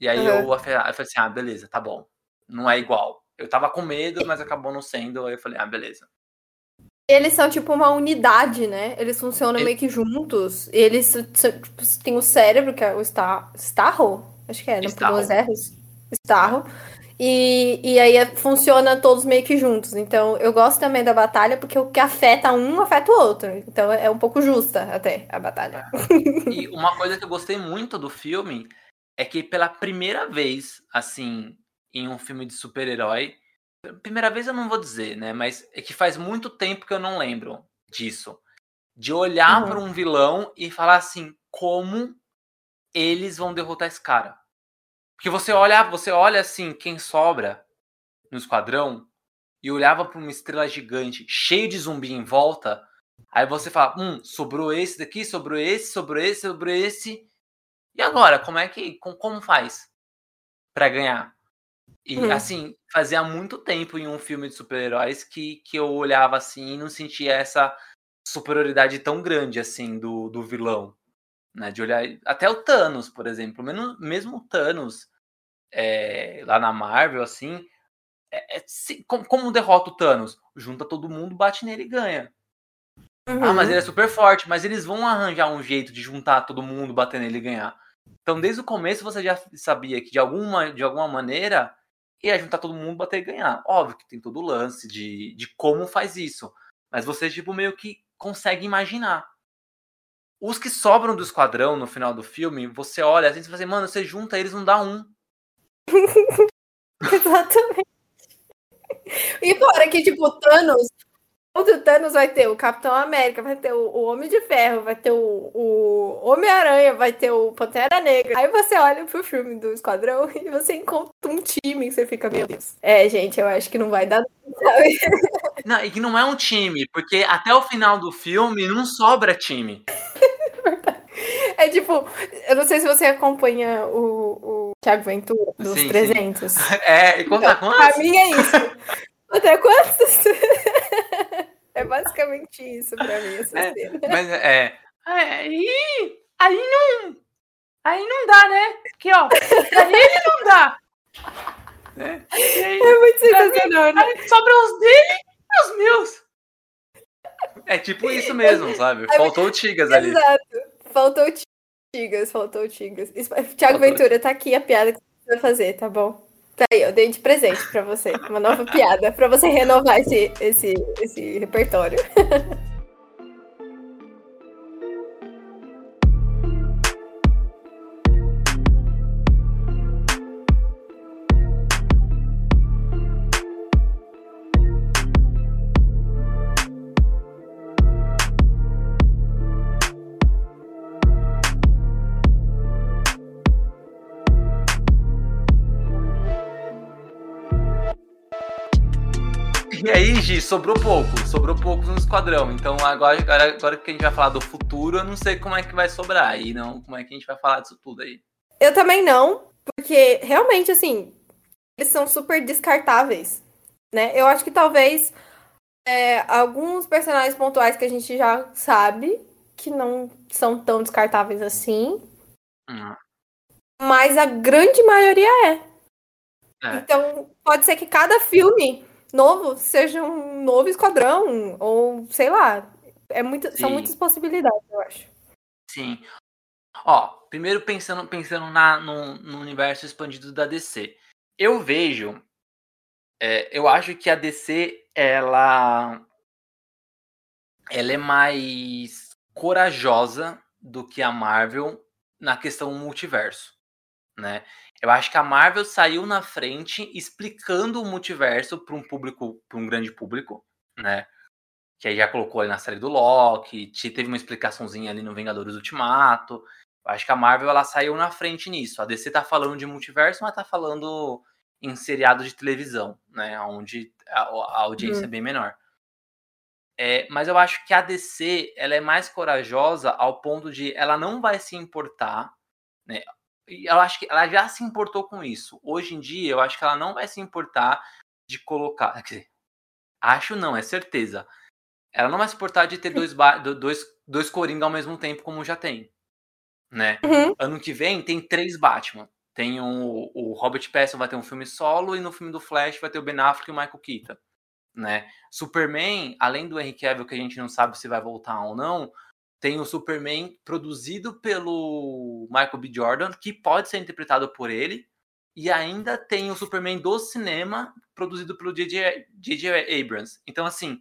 E aí eu, eu falei assim, ah, beleza, tá bom. Não é igual. Eu tava com medo, mas acabou não sendo. Aí eu falei, ah, beleza. Eles são tipo uma unidade, né? Eles funcionam Ele... meio que juntos. Eles tipo, têm o cérebro, que é o Star... Starro? Acho que é, não por dois erros. Starro. E, e aí funciona todos meio que juntos. Então eu gosto também da batalha, porque o que afeta um afeta o outro. Então é um pouco justa até a batalha. É. E uma coisa que eu gostei muito do filme é que pela primeira vez, assim, em um filme de super-herói. Primeira vez eu não vou dizer, né? Mas é que faz muito tempo que eu não lembro disso. De olhar uhum. para um vilão e falar assim, como eles vão derrotar esse cara. Porque você olha, você olha assim, quem sobra no esquadrão e olhava para uma estrela gigante cheio de zumbi em volta, aí você fala, hum, sobrou esse daqui, sobrou esse, sobrou esse, sobrou esse. E agora, como é que como, faz para ganhar? E hum. assim, fazia muito tempo em um filme de super-heróis que, que eu olhava assim e não sentia essa superioridade tão grande assim do, do vilão. Né? De olhar. Até o Thanos, por exemplo. Mesmo, mesmo o Thanos é, lá na Marvel, assim. É, é, se, como, como, derrota o Thanos? Junta todo mundo, bate nele e ganha. Uhum. Ah, mas uhum. ele é super forte, mas eles vão arranjar um jeito de juntar todo mundo, bater nele e ganhar. Então, desde o começo, você já sabia que de alguma, de alguma maneira ia juntar todo mundo, bater e ganhar. Óbvio que tem todo o lance de, de como faz isso. Mas você, tipo, meio que consegue imaginar. Os que sobram do esquadrão no final do filme, você olha assim e fala assim, mano, você junta eles, não dá um. Exatamente. E fora que, tipo, Thanos, o Thanos vai ter o Capitão América, vai ter o, Homem de Ferro, vai ter o, o Homem-Aranha, vai ter o Pantera Negra. Aí você olha pro filme do Esquadrão e você encontra um time e você fica, meu Deus. É, gente, eu acho que não vai dar. Sabe? Não, e que não é um time, porque até o final do filme não sobra time. É tipo, eu não sei se você acompanha o, o Thiago Ventura dos sim, 300. Sim. É, e conta então, quantos? Pra mim é isso. Até quantos? É basicamente isso pra mim, essa é, cena. Mas é. Aí, aí não. Aí não dá, né? Aqui, ó. Pra ele não dá. É, aí, é muito sensacional, né? Aí sobra os dele os meus. É tipo isso mesmo, sabe? É Faltou o Tigas ali. Exato. Faltou o Tigas, faltou o Tigas. Tiago Ventura, tá aqui a piada que você vai fazer, tá bom? Tá aí, eu dei de presente pra você. Uma nova piada, pra você renovar esse, esse, esse repertório. E Gi, sobrou pouco, sobrou pouco no esquadrão. Então agora, agora, agora que a gente vai falar do futuro, eu não sei como é que vai sobrar aí, não. Como é que a gente vai falar disso tudo aí? Eu também não, porque realmente, assim, eles são super descartáveis, né? Eu acho que talvez é, alguns personagens pontuais que a gente já sabe que não são tão descartáveis assim. Hum. Mas a grande maioria é. É. Então, pode ser que cada filme novo seja um novo esquadrão, ou sei lá. É muito, são muitas possibilidades, eu acho. Sim. Ó, primeiro pensando, pensando na, no, no universo expandido da DC. Eu vejo. é, eu acho que a DC, ela. Ela é mais corajosa do que a Marvel na questão multiverso, né? Eu acho que a Marvel saiu na frente explicando o multiverso para um público, para um grande público, né? Que aí já colocou ali na série do Loki, te- teve uma explicaçãozinha ali no Vingadores Ultimato. Eu acho que a Marvel ela saiu na frente nisso. A DC tá falando de multiverso, mas tá falando em seriado de televisão, né? Onde a, a audiência é bem menor. É, mas eu acho que a DC ela é mais corajosa ao ponto de ela não vai se importar, né? E eu acho que ela já se importou com isso. Hoje em dia, eu acho que ela não vai se importar de colocar. Quer dizer, acho não, é certeza. Ela não vai se importar de ter dois, dois, dois Coringa ao mesmo tempo, como já tem. Né? Uhum. Ano que vem tem três Batman. Tem um, o Robert Pattinson vai ter um filme solo e no filme do Flash vai ter o Ben Affleck e o Michael Keaton. Né? Superman, além do Henry Cavill, que a gente não sabe se vai voltar ou não, tem o Superman produzido pelo Michael B. Jordan, que pode ser interpretado por ele, e ainda tem o Superman do cinema, produzido pelo J.J. Abrams. Então, assim,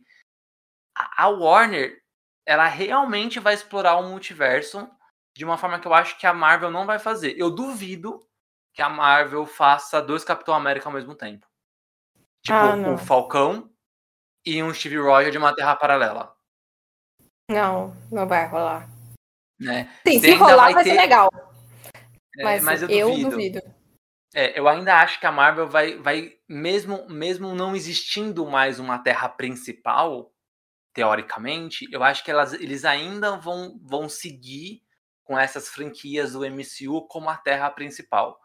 a Warner, ela realmente vai explorar o multiverso de uma forma que eu acho que a Marvel não vai fazer. Eu duvido que a Marvel faça dois Capitão América ao mesmo tempo. Tipo, Ah, um Falcão e um Steve Rogers de uma Terra Paralela. Não, não vai rolar. Né? Sim, Você se rolar vai vai ter- ser legal. É, Mas, mas eu eu, duvido. duvido. É, eu ainda acho que a Marvel vai, vai mesmo, mesmo não existindo mais uma Terra principal, teoricamente, eu acho que elas, eles ainda vão, vão seguir com essas franquias do MCU como a Terra principal.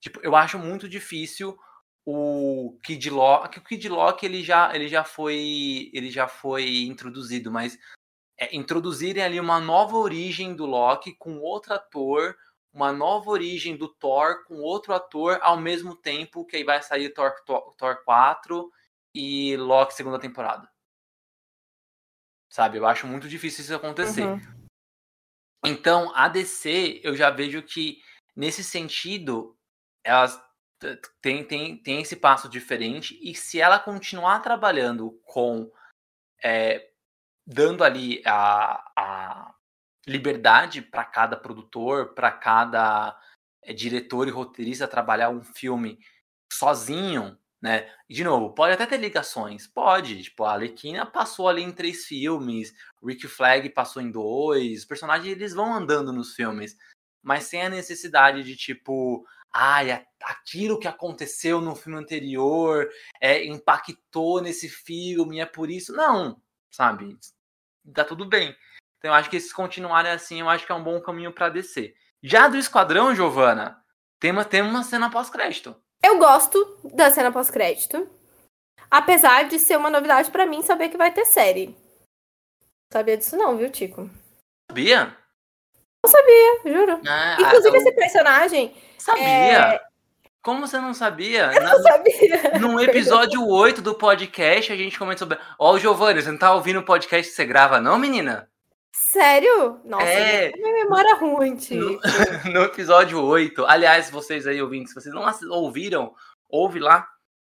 Tipo, eu acho muito difícil o Kid Loki, o Kid Loki ele já, ele já foi, ele já foi introduzido, mas é, introduzirem ali uma nova origem do Loki com outro ator, uma nova origem do Thor com outro ator ao mesmo tempo que aí vai sair Thor, Thor, Thor 4 e Loki segunda temporada. Sabe, eu acho muito difícil isso acontecer. Uhum. Então, a DC, eu já vejo que, nesse sentido, elas tem, tem, tem esse passo diferente, e se ela continuar trabalhando com. é, dando ali a, a liberdade para cada produtor, para cada é, diretor e roteirista trabalhar um filme sozinho, né? De novo, pode até ter ligações, pode. Tipo, a Alequina passou ali em três filmes, Rick Flag passou em dois, os personagens eles vão andando nos filmes, mas sem a necessidade de tipo, ai, a- aquilo que aconteceu no filme anterior é, impactou nesse filme, é por isso. Não, sabe? Tá tudo bem. Então eu acho que se continuarem assim, eu acho que é um bom caminho pra descer. Já do Esquadrão, Giovana, tem uma, tem uma cena pós-crédito. Eu gosto da cena pós-crédito. Apesar de ser uma novidade pra mim saber que vai ter série. Sabia disso não, viu, Tico? Sabia? Juro. Ah, Inclusive, ah, esse personagem, Sabia? Como você não sabia? Na- eu sabia. no episódio 8 do podcast, a gente comenta sobre. Ó, o Giovanni, você não tá ouvindo o podcast que você grava, não, menina? Sério? Nossa, é... minha memória ruim, tipo. No, no, episódio 8. Aliás, vocês aí ouvindo, se vocês não ouviram, ouve lá,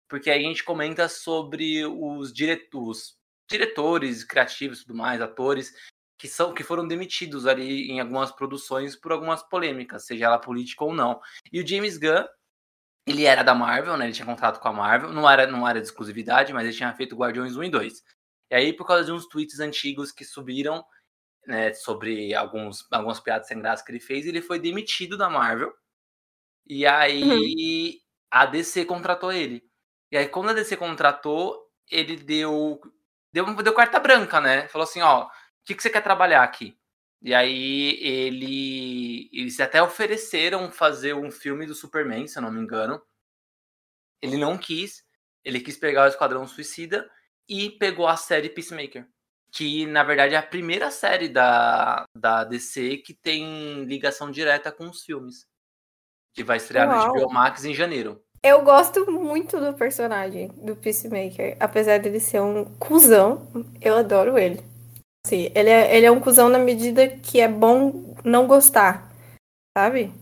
porque aí a gente comenta sobre os, diretos, diretores criativos e tudo mais, atores, que são que foram demitidos ali em algumas produções por algumas polêmicas, seja ela política ou não. E o James Gunn, ele era da Marvel, né? Ele tinha contrato com a Marvel, não era, não era de exclusividade, mas ele tinha feito Guardiões 1 e 2. E aí, por causa de uns tweets antigos que subiram, né, sobre alguns, algumas piadas sem graça que ele fez, ele foi demitido da Marvel. E aí uhum. a DC contratou ele. E aí, quando a DC contratou, ele deu, deu, deu carta branca, né? Falou assim, ó, o que, que você quer trabalhar aqui? E aí ele, eles até ofereceram fazer um filme do Superman, se eu não me engano. Ele não quis. Ele quis pegar o Esquadrão Suicida e pegou a série Peacemaker que na verdade é a primeira série da, da DC que tem ligação direta com os filmes. Que vai estrear Uau. no HBO Max em janeiro. Eu gosto muito do personagem do Peacemaker. Apesar dele ser um cuzão, eu adoro ele. Assim, ele, é, ele é um cuzão na medida que é bom não gostar, sabe?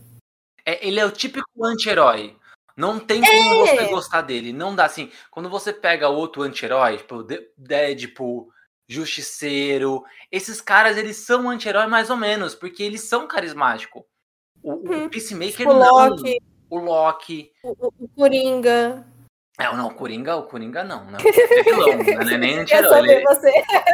É, ele é o típico anti-herói. Não tem como é. você gostar dele. Não dá assim. Quando você pega outro anti-herói, tipo Deadpool, Justiceiro. Esses caras, eles são anti-herói mais ou menos, porque eles são carismáticos. O, hum, o Peacemaker tipo não. Loki. O Loki. O, o, o Coringa. É, não, o Coringa, o Coringa não, né? É vilão, né? É nem anti-herói. Ele, você.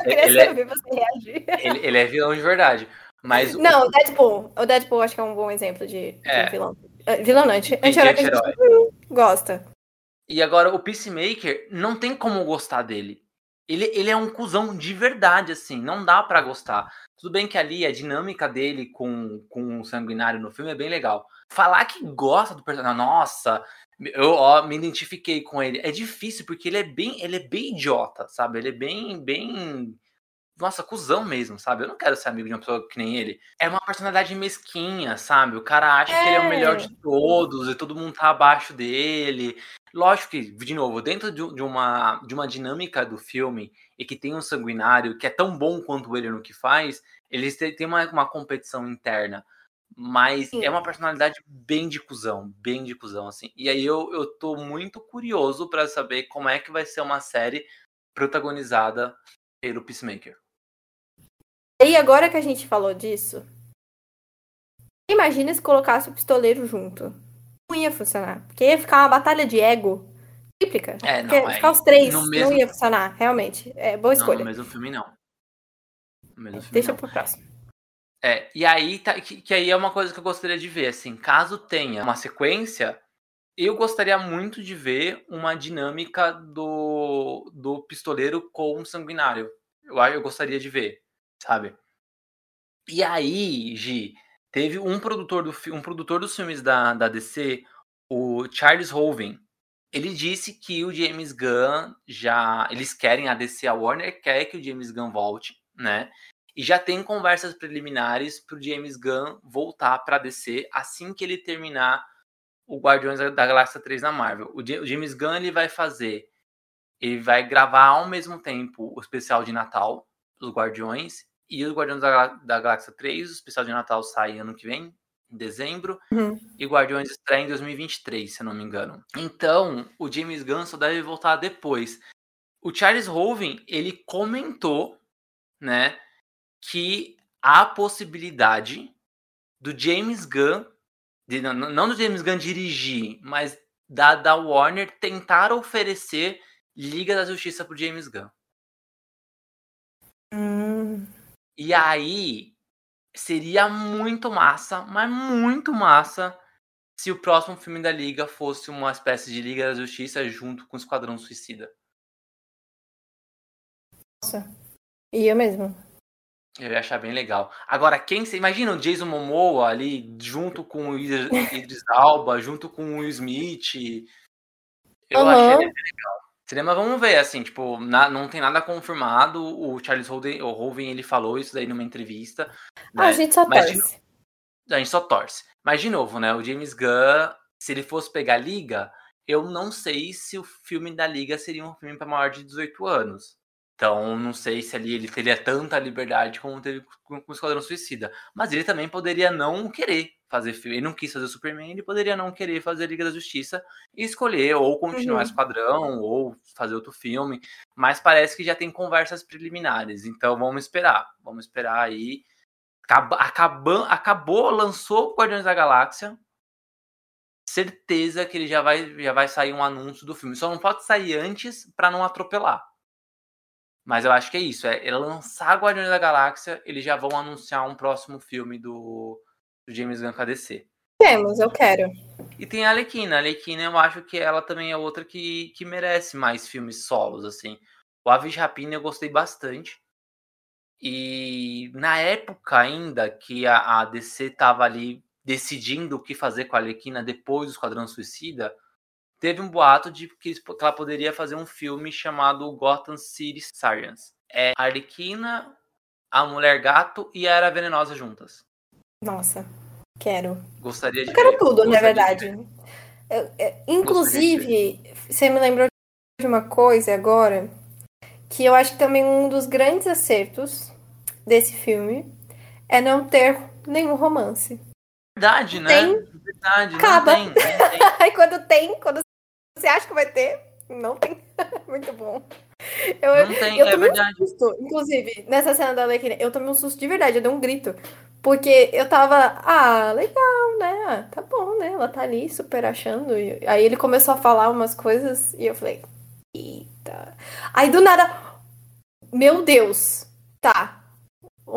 ele, é, você reagir. Ele, ele, é vilão de verdade. Mas não, o Deadpool. O Deadpool acho que é um bom exemplo de, é. de vilão. É, vilão não, anti-herói que a gente gosta. E agora, o Peacemaker, não tem como gostar dele. Ele, ele é um cuzão de verdade, assim, não dá para gostar. Tudo bem que ali a dinâmica dele com, com o sanguinário no filme é bem legal. Falar que gosta do personagem, nossa, eu ó, me identifiquei com ele. É difícil porque ele é bem, ele é bem idiota, sabe? Ele é bem, bem nossa, cuzão mesmo, sabe? Eu não quero ser amigo de uma pessoa que nem ele. É uma personalidade mesquinha, sabe? O cara acha é. que ele é o melhor de é. todos e todo mundo tá abaixo dele. Lógico que, de novo, dentro de, uma, de uma dinâmica do filme e que tem um sanguinário que é tão bom quanto ele no que faz, eles têm uma, uma competição interna. Mas Sim. é uma personalidade bem de cuzão, bem de cuzão, assim. E aí eu, eu tô muito curioso para saber como é que vai ser uma série protagonizada pelo Peacemaker. E agora que a gente falou disso, imagina se colocasse o pistoleiro junto. Não ia funcionar. Porque ia ficar uma batalha de ego típica. É, não, é, ficar os três não mesmo... ia funcionar, realmente. É boa escolha. Não, no mesmo filme não. Mesmo filme, Deixa não. pro próximo. É, e aí tá, que, que, aí é uma coisa que eu gostaria de ver, assim, caso tenha uma sequência, eu gostaria muito de ver uma dinâmica do, do pistoleiro com o sanguinário. Eu, eu gostaria de ver sabe? E aí, Gi, teve um produtor, do, um produtor dos filmes da, da DC, o Charles Hoven. Ele disse que o James Gunn já. Eles querem, a DC, a Warner quer que o James Gunn volte, né? E já tem conversas preliminares para o James Gunn voltar para DC assim que ele terminar o Guardiões da Galáxia 3 na Marvel. O James Gunn ele vai fazer. Ele vai gravar ao mesmo tempo o especial de Natal dos Guardiões e os Guardiões da, da Galáxia 3, o especial de Natal sai ano que vem, em dezembro, uhum. e Guardiões estreia em 2023, se eu não me engano. Então, o James Gunn só deve voltar depois. O Charles Hoven, ele comentou, né, que há possibilidade do James Gunn, de, não, não do James Gunn dirigir, mas da, da Warner tentar oferecer Liga da Justiça pro James Gunn. Hum. E aí seria muito massa, mas muito massa, se o próximo filme da Liga fosse uma espécie de Liga da Justiça junto com o Esquadrão Suicida. Nossa, ia mesmo. Eu ia achar bem legal. Agora, quem você imagina o Jason Momoa ali junto com o Idris Alba, junto com o Will Smith? Eu uhum. achei bem legal. Cinema, vamos ver, assim, tipo, na, não tem nada confirmado. O Charles Holden, o Hoven, ele falou isso daí numa entrevista. Né? a gente só Mas, torce. De, a gente só torce. Mas, de novo, né, o James Gunn, se ele fosse pegar Liga, eu não sei se o filme da Liga seria um filme para maior de 18 anos. Então, não sei se ali ele teria tanta liberdade como teve com o Esquadrão Suicida. Mas ele também poderia não querer fazer filme. Ele não quis fazer o Superman, ele poderia não querer fazer Liga da Justiça e escolher ou continuar uhum. Esquadrão ou fazer outro filme. Mas parece que já tem conversas preliminares. Então, vamos esperar. Vamos esperar aí. Acabou, acabou lançou Guardiões da Galáxia. Certeza que ele já vai, já vai sair um anúncio do filme. Só não pode sair antes para não atropelar. Mas eu acho que é isso. É, é lançar Guardiões da Galáxia, eles já vão anunciar um próximo filme do, do James Gunn com a DC. Temos, eu quero. E tem a Alequina. A Alequina, eu acho que ela também é outra que, que merece mais filmes solos, assim. O Aves Rapina eu gostei bastante. E na época ainda que a, a DC tava ali decidindo o que fazer com a Alequina depois do Esquadrão Suicida, teve um boato de que ela poderia fazer um filme chamado Gotham City Sirens. É a Arlequina, a Mulher Gato e a Era Venenosa juntas. Nossa, quero. Gostaria de Eu quero ver. tudo, Gostaria na verdade. Eu, eu, inclusive, você me lembrou de uma coisa agora que eu acho que também um dos grandes acertos desse filme é não ter nenhum romance. Verdade, né? Tem, Verdade, acaba. Não tem, não tem. Aí quando tem, quando você acha que vai ter, não tem. Muito bom. Eu, não tem, eu é verdade. Um susto, inclusive, nessa cena da Alequina, eu tomei um susto de verdade, eu dei um grito. Porque eu tava, ah, legal, né? Ah, tá bom, né? Ela tá ali super achando. E aí ele começou a falar umas coisas e eu falei, eita. Aí do nada, meu Deus, tá.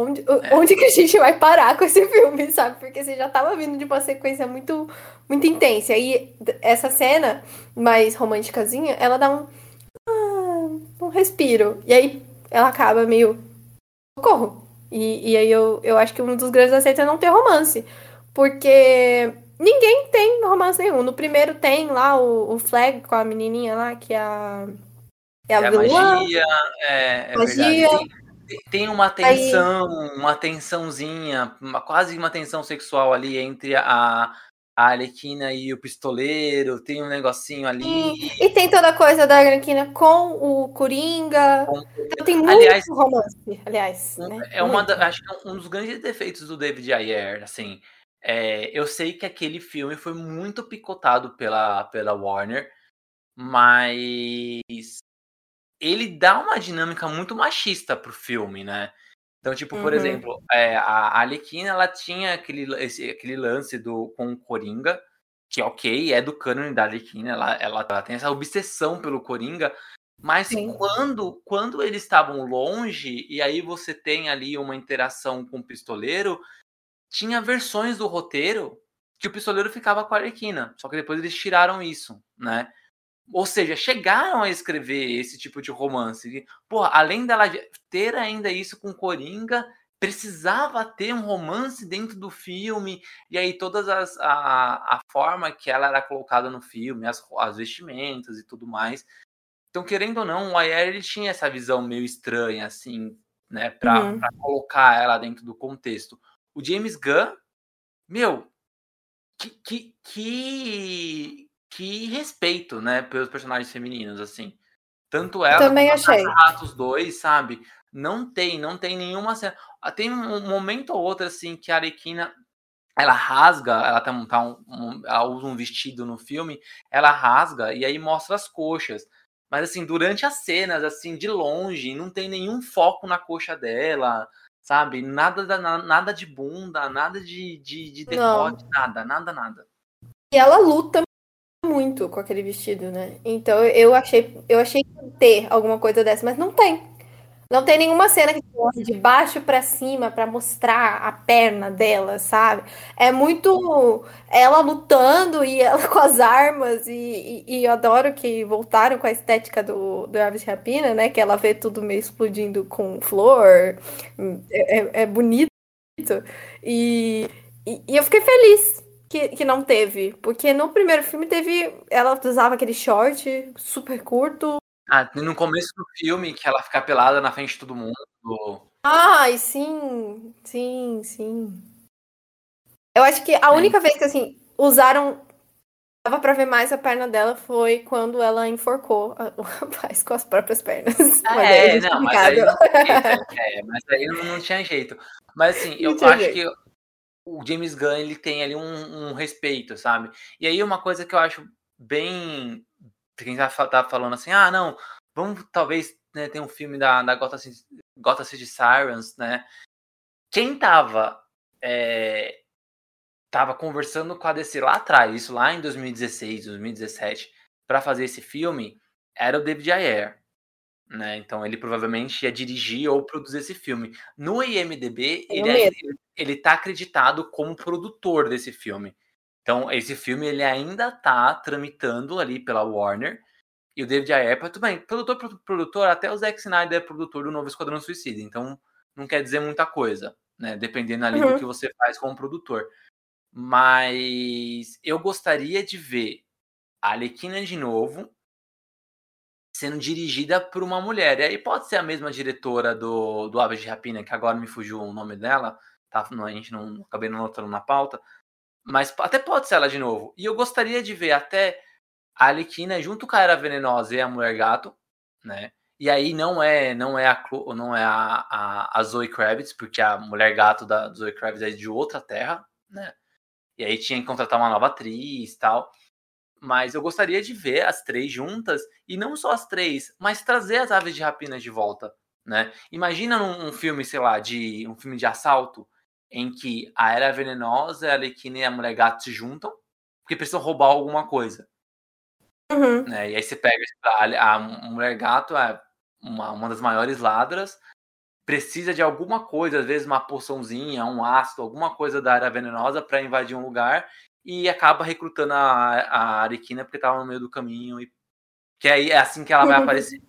Onde, é. onde que a gente vai parar com esse filme, sabe? Porque você já tava vindo de uma sequência muito, muito intensa. E essa cena mais românticazinha, ela dá um, ah, um respiro. E aí ela acaba meio. Socorro! E, e aí eu, eu acho que um dos grandes aceitos é não ter romance. Porque ninguém tem romance nenhum. No primeiro tem lá o, o Flag com a menininha lá, que é a. É a, é a magia, é, é magia. Verdade tem uma tensão, uma tensãozinha, uma, quase uma tensão sexual ali entre a, a Arlequina e o pistoleiro, tem um negocinho ali. E, e tem toda a coisa da Arlequina com o Coringa. Com... Então, tem muito aliás, romance, aliás. Um, né? É uma da, acho que é um dos grandes defeitos do David Ayer, assim. É, eu sei que aquele filme foi muito picotado pela, pela Warner, mas ele dá uma dinâmica muito machista pro filme, né? Então, tipo, por uhum. exemplo, é, a Alequina, ela tinha aquele, esse, aquele lance do, com o Coringa, que ok, é do cânone da Alequina, ela, ela, ela, tem essa obsessão pelo Coringa, mas quando, quando eles estavam longe, e aí você tem ali uma interação com o pistoleiro, tinha versões do roteiro que o pistoleiro ficava com a Arlequina, só que depois eles tiraram isso, né? Ou seja, chegaram a escrever esse tipo de romance. Pô, além dela ter ainda isso com Coringa, precisava ter um romance dentro do filme. E aí todas as a, a forma que ela era colocada no filme, as, as vestimentas e tudo mais. Então, querendo ou não, o Ayer ele tinha essa visão meio estranha, assim, né, para uhum. colocar ela dentro do contexto. O James Gunn, meu, que, que, que que respeito, né, pelos personagens femininos, assim. Tanto ela Também quanto achei. Ratos dois, sabe? Não tem, não tem nenhuma cena. Ah, tem um momento ou outro, assim, que a Arequina ela rasga, ela tá, tá um, um, ela usa um vestido no filme, ela rasga e aí mostra as coxas. Mas assim, durante as cenas, assim, de longe, não tem nenhum foco na coxa dela, sabe? Nada, nada de bunda, nada de, de, de decote, nada, nada, nada. E ela luta muito com aquele vestido, né? Então eu achei, eu achei ter alguma coisa dessa, mas não tem. Não tem nenhuma cena que de baixo para cima para mostrar a perna dela, sabe? É muito ela lutando e ela com as armas e, e, e eu adoro que voltaram com a estética do, do Aves Rapina, né? Que ela vê tudo meio explodindo com flor, é, é, é bonito e, e, e eu fiquei feliz que, que não teve. Porque no primeiro filme teve. Ela usava aquele short super curto. Ah, no começo do filme, que ela fica pelada na frente de todo mundo. Ai, sim, sim, sim. Eu acho que a única vez que assim, usaram dava pra ver mais a perna dela foi quando ela enforcou o rapaz com as próprias pernas. É, não, mas aí não, é, mas aí não, não, tinha jeito. Mas assim, eu acho jeito. que o James Gunn ele tem ali um, um, respeito, sabe? E aí uma coisa que eu acho bem. Quem tá, tá falando assim, ah, não, vamos talvez né, ter um filme da, da Gotham, City, Gotham City Sirens, né? Quem tava. É, tava conversando com a DC lá atrás, isso lá em 2016, 2017, para fazer esse filme, era o David Ayer. Né? Então ele provavelmente ia dirigir ou produzir esse filme. No IMDB, ele, é, ele tá acreditado como produtor desse filme. Então, esse filme ele ainda tá tramitando ali pela Warner. E o David Ayer, tudo bem, produtor, produtor, até o Zack Snyder é produtor do novo Esquadrão Suicida. Então, não quer dizer muita coisa, né? Dependendo ali uhum. do que você faz como produtor. Mas eu gostaria de ver a Alequina de novo sendo dirigida por uma mulher. E aí pode ser a mesma diretora do, do Aves de Rapina, que agora me fugiu o nome dela, tá, a gente não acabei não notando na pauta, mas até pode ser ela de novo. E eu gostaria de ver até a Alequina junto com a Era Venenosa e a Mulher Gato, né? E aí não é não é a não é a, a, a Zoe Kravitz, porque a Mulher Gato da Zoe Kravitz é de outra terra, né? E aí tinha que contratar uma nova atriz tal. Mas eu gostaria de ver as três juntas, e não só as três, mas trazer as aves de rapina de volta. Né? Imagina um, um filme, sei lá, de um filme de assalto, em que a Era Venenosa, a Alequina e a Mulher Gato se juntam, porque precisam roubar alguma coisa. Uhum. Né? E aí você pega a, a Mulher Gato, é uma, uma das maiores ladras, precisa de alguma coisa, às vezes uma poçãozinha, um ácido, alguma coisa da área venenosa para invadir um lugar e acaba recrutando a, a Arequina porque estava no meio do caminho e que aí é assim que ela vai aparecer.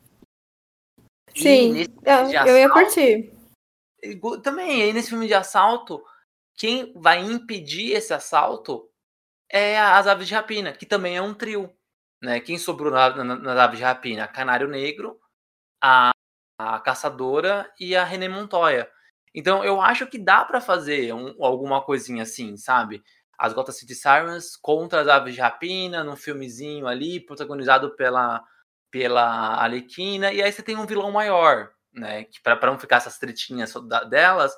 Sim, eu, eu ia curtir. Também, aí nesse filme de assalto, quem vai impedir esse assalto é as aves de rapina, que também é um trio. Né? Quem sobrou nas na, na aves de rapina? Canário Negro, a a Caçadora e a René Montoya. Então eu acho que dá para fazer um, alguma coisinha assim, sabe? As Gotham City Sirens contra as Aves de Rapina, num filmezinho ali, protagonizado pela, pela Alequina, e aí você tem um vilão maior, né? Que para não ficar essas tretinhas delas,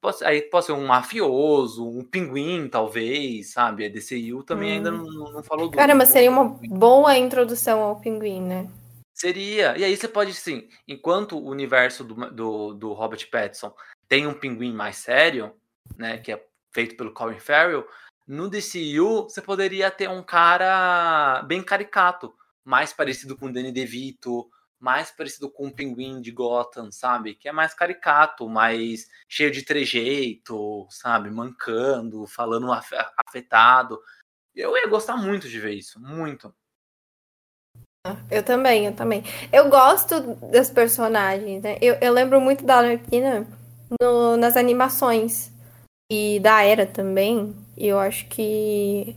pode, aí pode ser um mafioso, um pinguim, talvez, sabe? A DCU também hum. ainda não, não falou do. Caramba, seria uma boa introdução ao pinguim, né? Seria. E aí você pode, sim, enquanto o universo do, do, do Robert Pattinson tem um pinguim mais sério, né, que é feito pelo Colin Farrell, no DCU você poderia ter um cara bem caricato, mais parecido com o Danny DeVito, mais parecido com o pinguim de Gotham, sabe? Que é mais caricato, mais cheio de trejeito, sabe? Mancando, falando afetado. Eu ia gostar muito de ver isso, muito. Eu também, eu também. Eu gosto das personagens, né? Eu, eu lembro muito da Arlequina no, nas animações. E da Era também. E eu acho que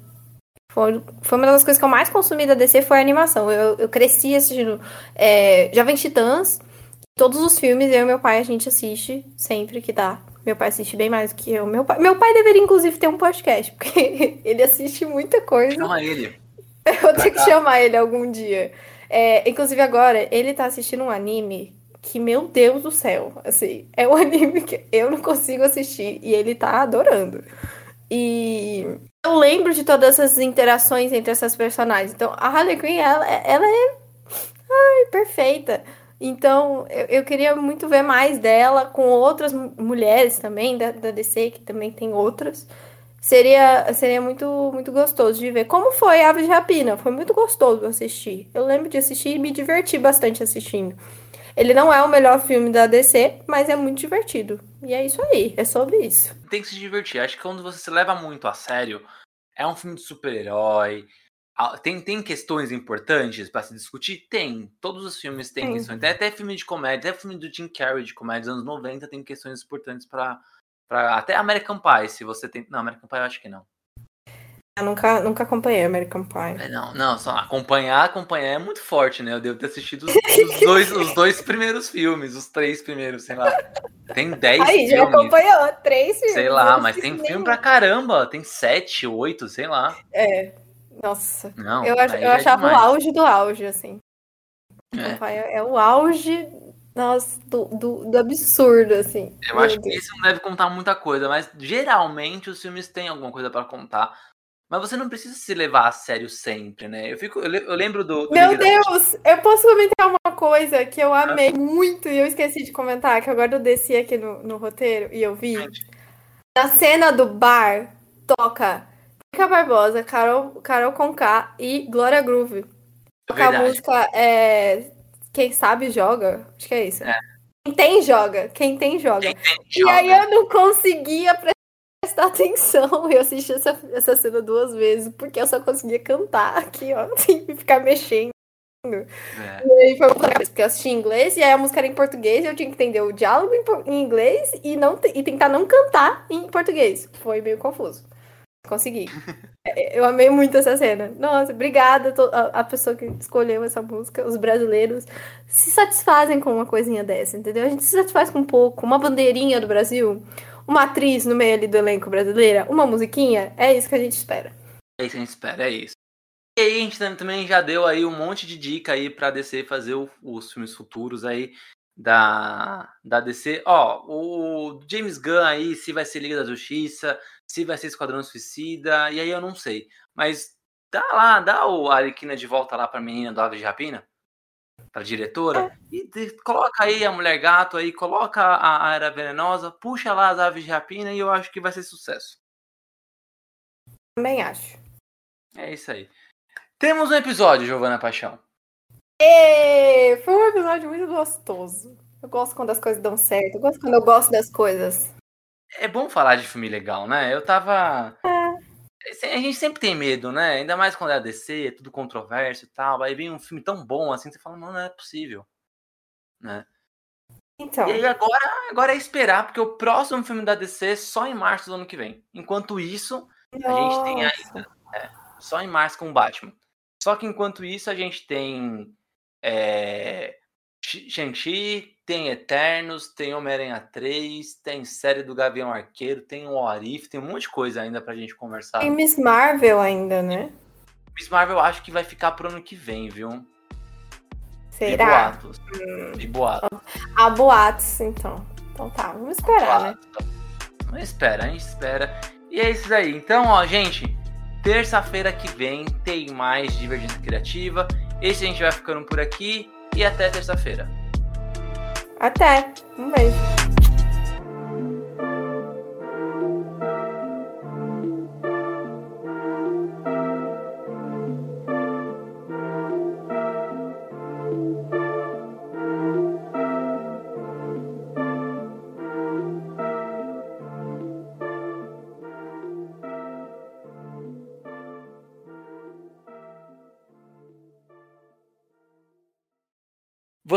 foi, foi uma das coisas que eu mais consumi da DC foi a animação. Eu, eu cresci assistindo é, Jovem Titãs. Todos os filmes, eu e meu pai, a gente assiste sempre que dá. Meu pai assiste bem mais do que eu. Meu pai, meu pai deveria, inclusive, ter um podcast, porque ele assiste muita coisa. Chama ele. Eu vou ter que chamar ele algum dia. É, inclusive agora, ele tá assistindo um anime que, meu Deus do céu, assim, é um anime que eu não consigo assistir e ele tá adorando. E eu lembro de todas essas interações entre essas personagens. Então, a Harley Quinn, ela, ela é ai, perfeita. Então, eu, eu, queria muito ver mais dela com outras mulheres também, da, da DC, que também tem outras seria, seria muito, muito gostoso de ver. Como foi Aves de Rapina? Foi muito gostoso assistir. Eu lembro de assistir e me diverti bastante assistindo. Ele não é o melhor filme da DC, mas é muito divertido. E é isso aí, é sobre isso. Tem que se divertir. Acho que quando você se leva muito a sério, é um filme de super-herói. Tem, tem questões importantes para se discutir? Tem. Todos os filmes têm questões. Até, até filme de comédia, até filme do Jim Carrey de comédia dos anos 90 tem questões importantes para Pra, até American Pie, se você tem. Não, American Pie eu acho que não. Eu nunca, nunca acompanhei American Pie. É, não, não, só acompanhar, acompanhar é muito forte, né? Eu devo ter assistido os, os dois, os dois primeiros filmes, os três primeiros, sei lá. Tem dez Aí, filmes. já acompanhou três filmes. Sei lá, mas tem filme pra caramba. Tem sete, oito, sei lá. É. Nossa, Não, eu, eu é achava o demais. auge do auge, assim. É. É, é o auge, nossa, do, do, do absurdo, assim. Eu Meu acho que Deus. esse não deve contar muita coisa, mas geralmente os filmes têm alguma coisa pra contar. Mas você não precisa se levar a sério sempre, né? Eu, fico, eu, le- eu lembro do. do Meu Liga da Deus, eu posso comentar uma coisa que eu amei muito e eu esqueci de comentar, que agora eu desci aqui no, no roteiro e eu vi. Na cena do bar, toca Mica Barbosa, Carol, Carol Conká e Glória Groove. Toca a Verdade. música é, Quem Sabe Joga. Acho que é isso. É. Quem tem, joga. Quem tem, joga. Quem tem, E aí joga. eu não conseguia prestar atenção. Eu assisti essa, essa cena duas vezes, porque eu só conseguia cantar aqui, ó, sem ficar mexendo. É. E aí foi muito legal, porque eu assisti em inglês, e aí a música era em português, e eu tinha que entender o diálogo em, inglês e, não, e tentar não cantar em português. Foi meio confuso. Consegui. É, Eu amei muito essa cena. Nossa, obrigada a pessoa que escolheu essa música. Os brasileiros se satisfazem com uma coisinha dessa, entendeu? A gente se satisfaz com um pouco. Uma bandeirinha do Brasil, uma atriz no meio ali do elenco brasileira, uma musiquinha. É isso que a gente espera. É isso que a gente espera, é isso. E aí a gente tam- também já deu aí um monte de dica aí pra DC fazer o- os filmes futuros aí da, da DC. Ó, o James Gunn aí, se vai ser Liga da Justiça, se vai ser Esquadrão Suicida, e aí eu não sei. Mas dá lá, dá o Arlequina de volta lá pra menina do Aves de Rapina, pra diretora, e de- coloca aí a Mulher Gato aí, coloca a, a Era Venenosa, puxa lá as Aves de Rapina e eu acho que vai ser sucesso. Também acho. É isso aí. Temos um episódio, Giovana Paixão. Ê, foi um episódio muito gostoso. Eu gosto quando as coisas dão certo. Eu gosto quando eu gosto das coisas. É bom falar de filme legal, né? Eu tava. A gente sempre tem medo, né? Ainda mais quando é a DC, é tudo controverso e tal. Aí vem um filme tão bom assim, você fala, não, não é possível. Né? Então, E aí agora, agora é esperar, porque o próximo filme da DC é só em março do ano que vem. Enquanto isso, a gente tem nossa. ainda. é, só em março com o Batman. Só que enquanto isso, a gente tem. É, Sh- Shang-Chi, tem Eternos, tem Homem-Aranha 3, tem série do Gavião Arqueiro, tem o Arif, tem um monte de coisa ainda pra gente conversar. Tem Miss Marvel ainda, né? Miss Marvel acho que vai ficar pro ano que vem, viu? De Será? boatos. De boatos. Há boatos, então. Então tá, vamos esperar, né? Mas espera, a gente espera. E é isso aí. Então, ó, gente, terça-feira que vem tem mais Divergência Criativa. Esse a gente vai ficando por aqui e até terça-feira. Até. Um beijo.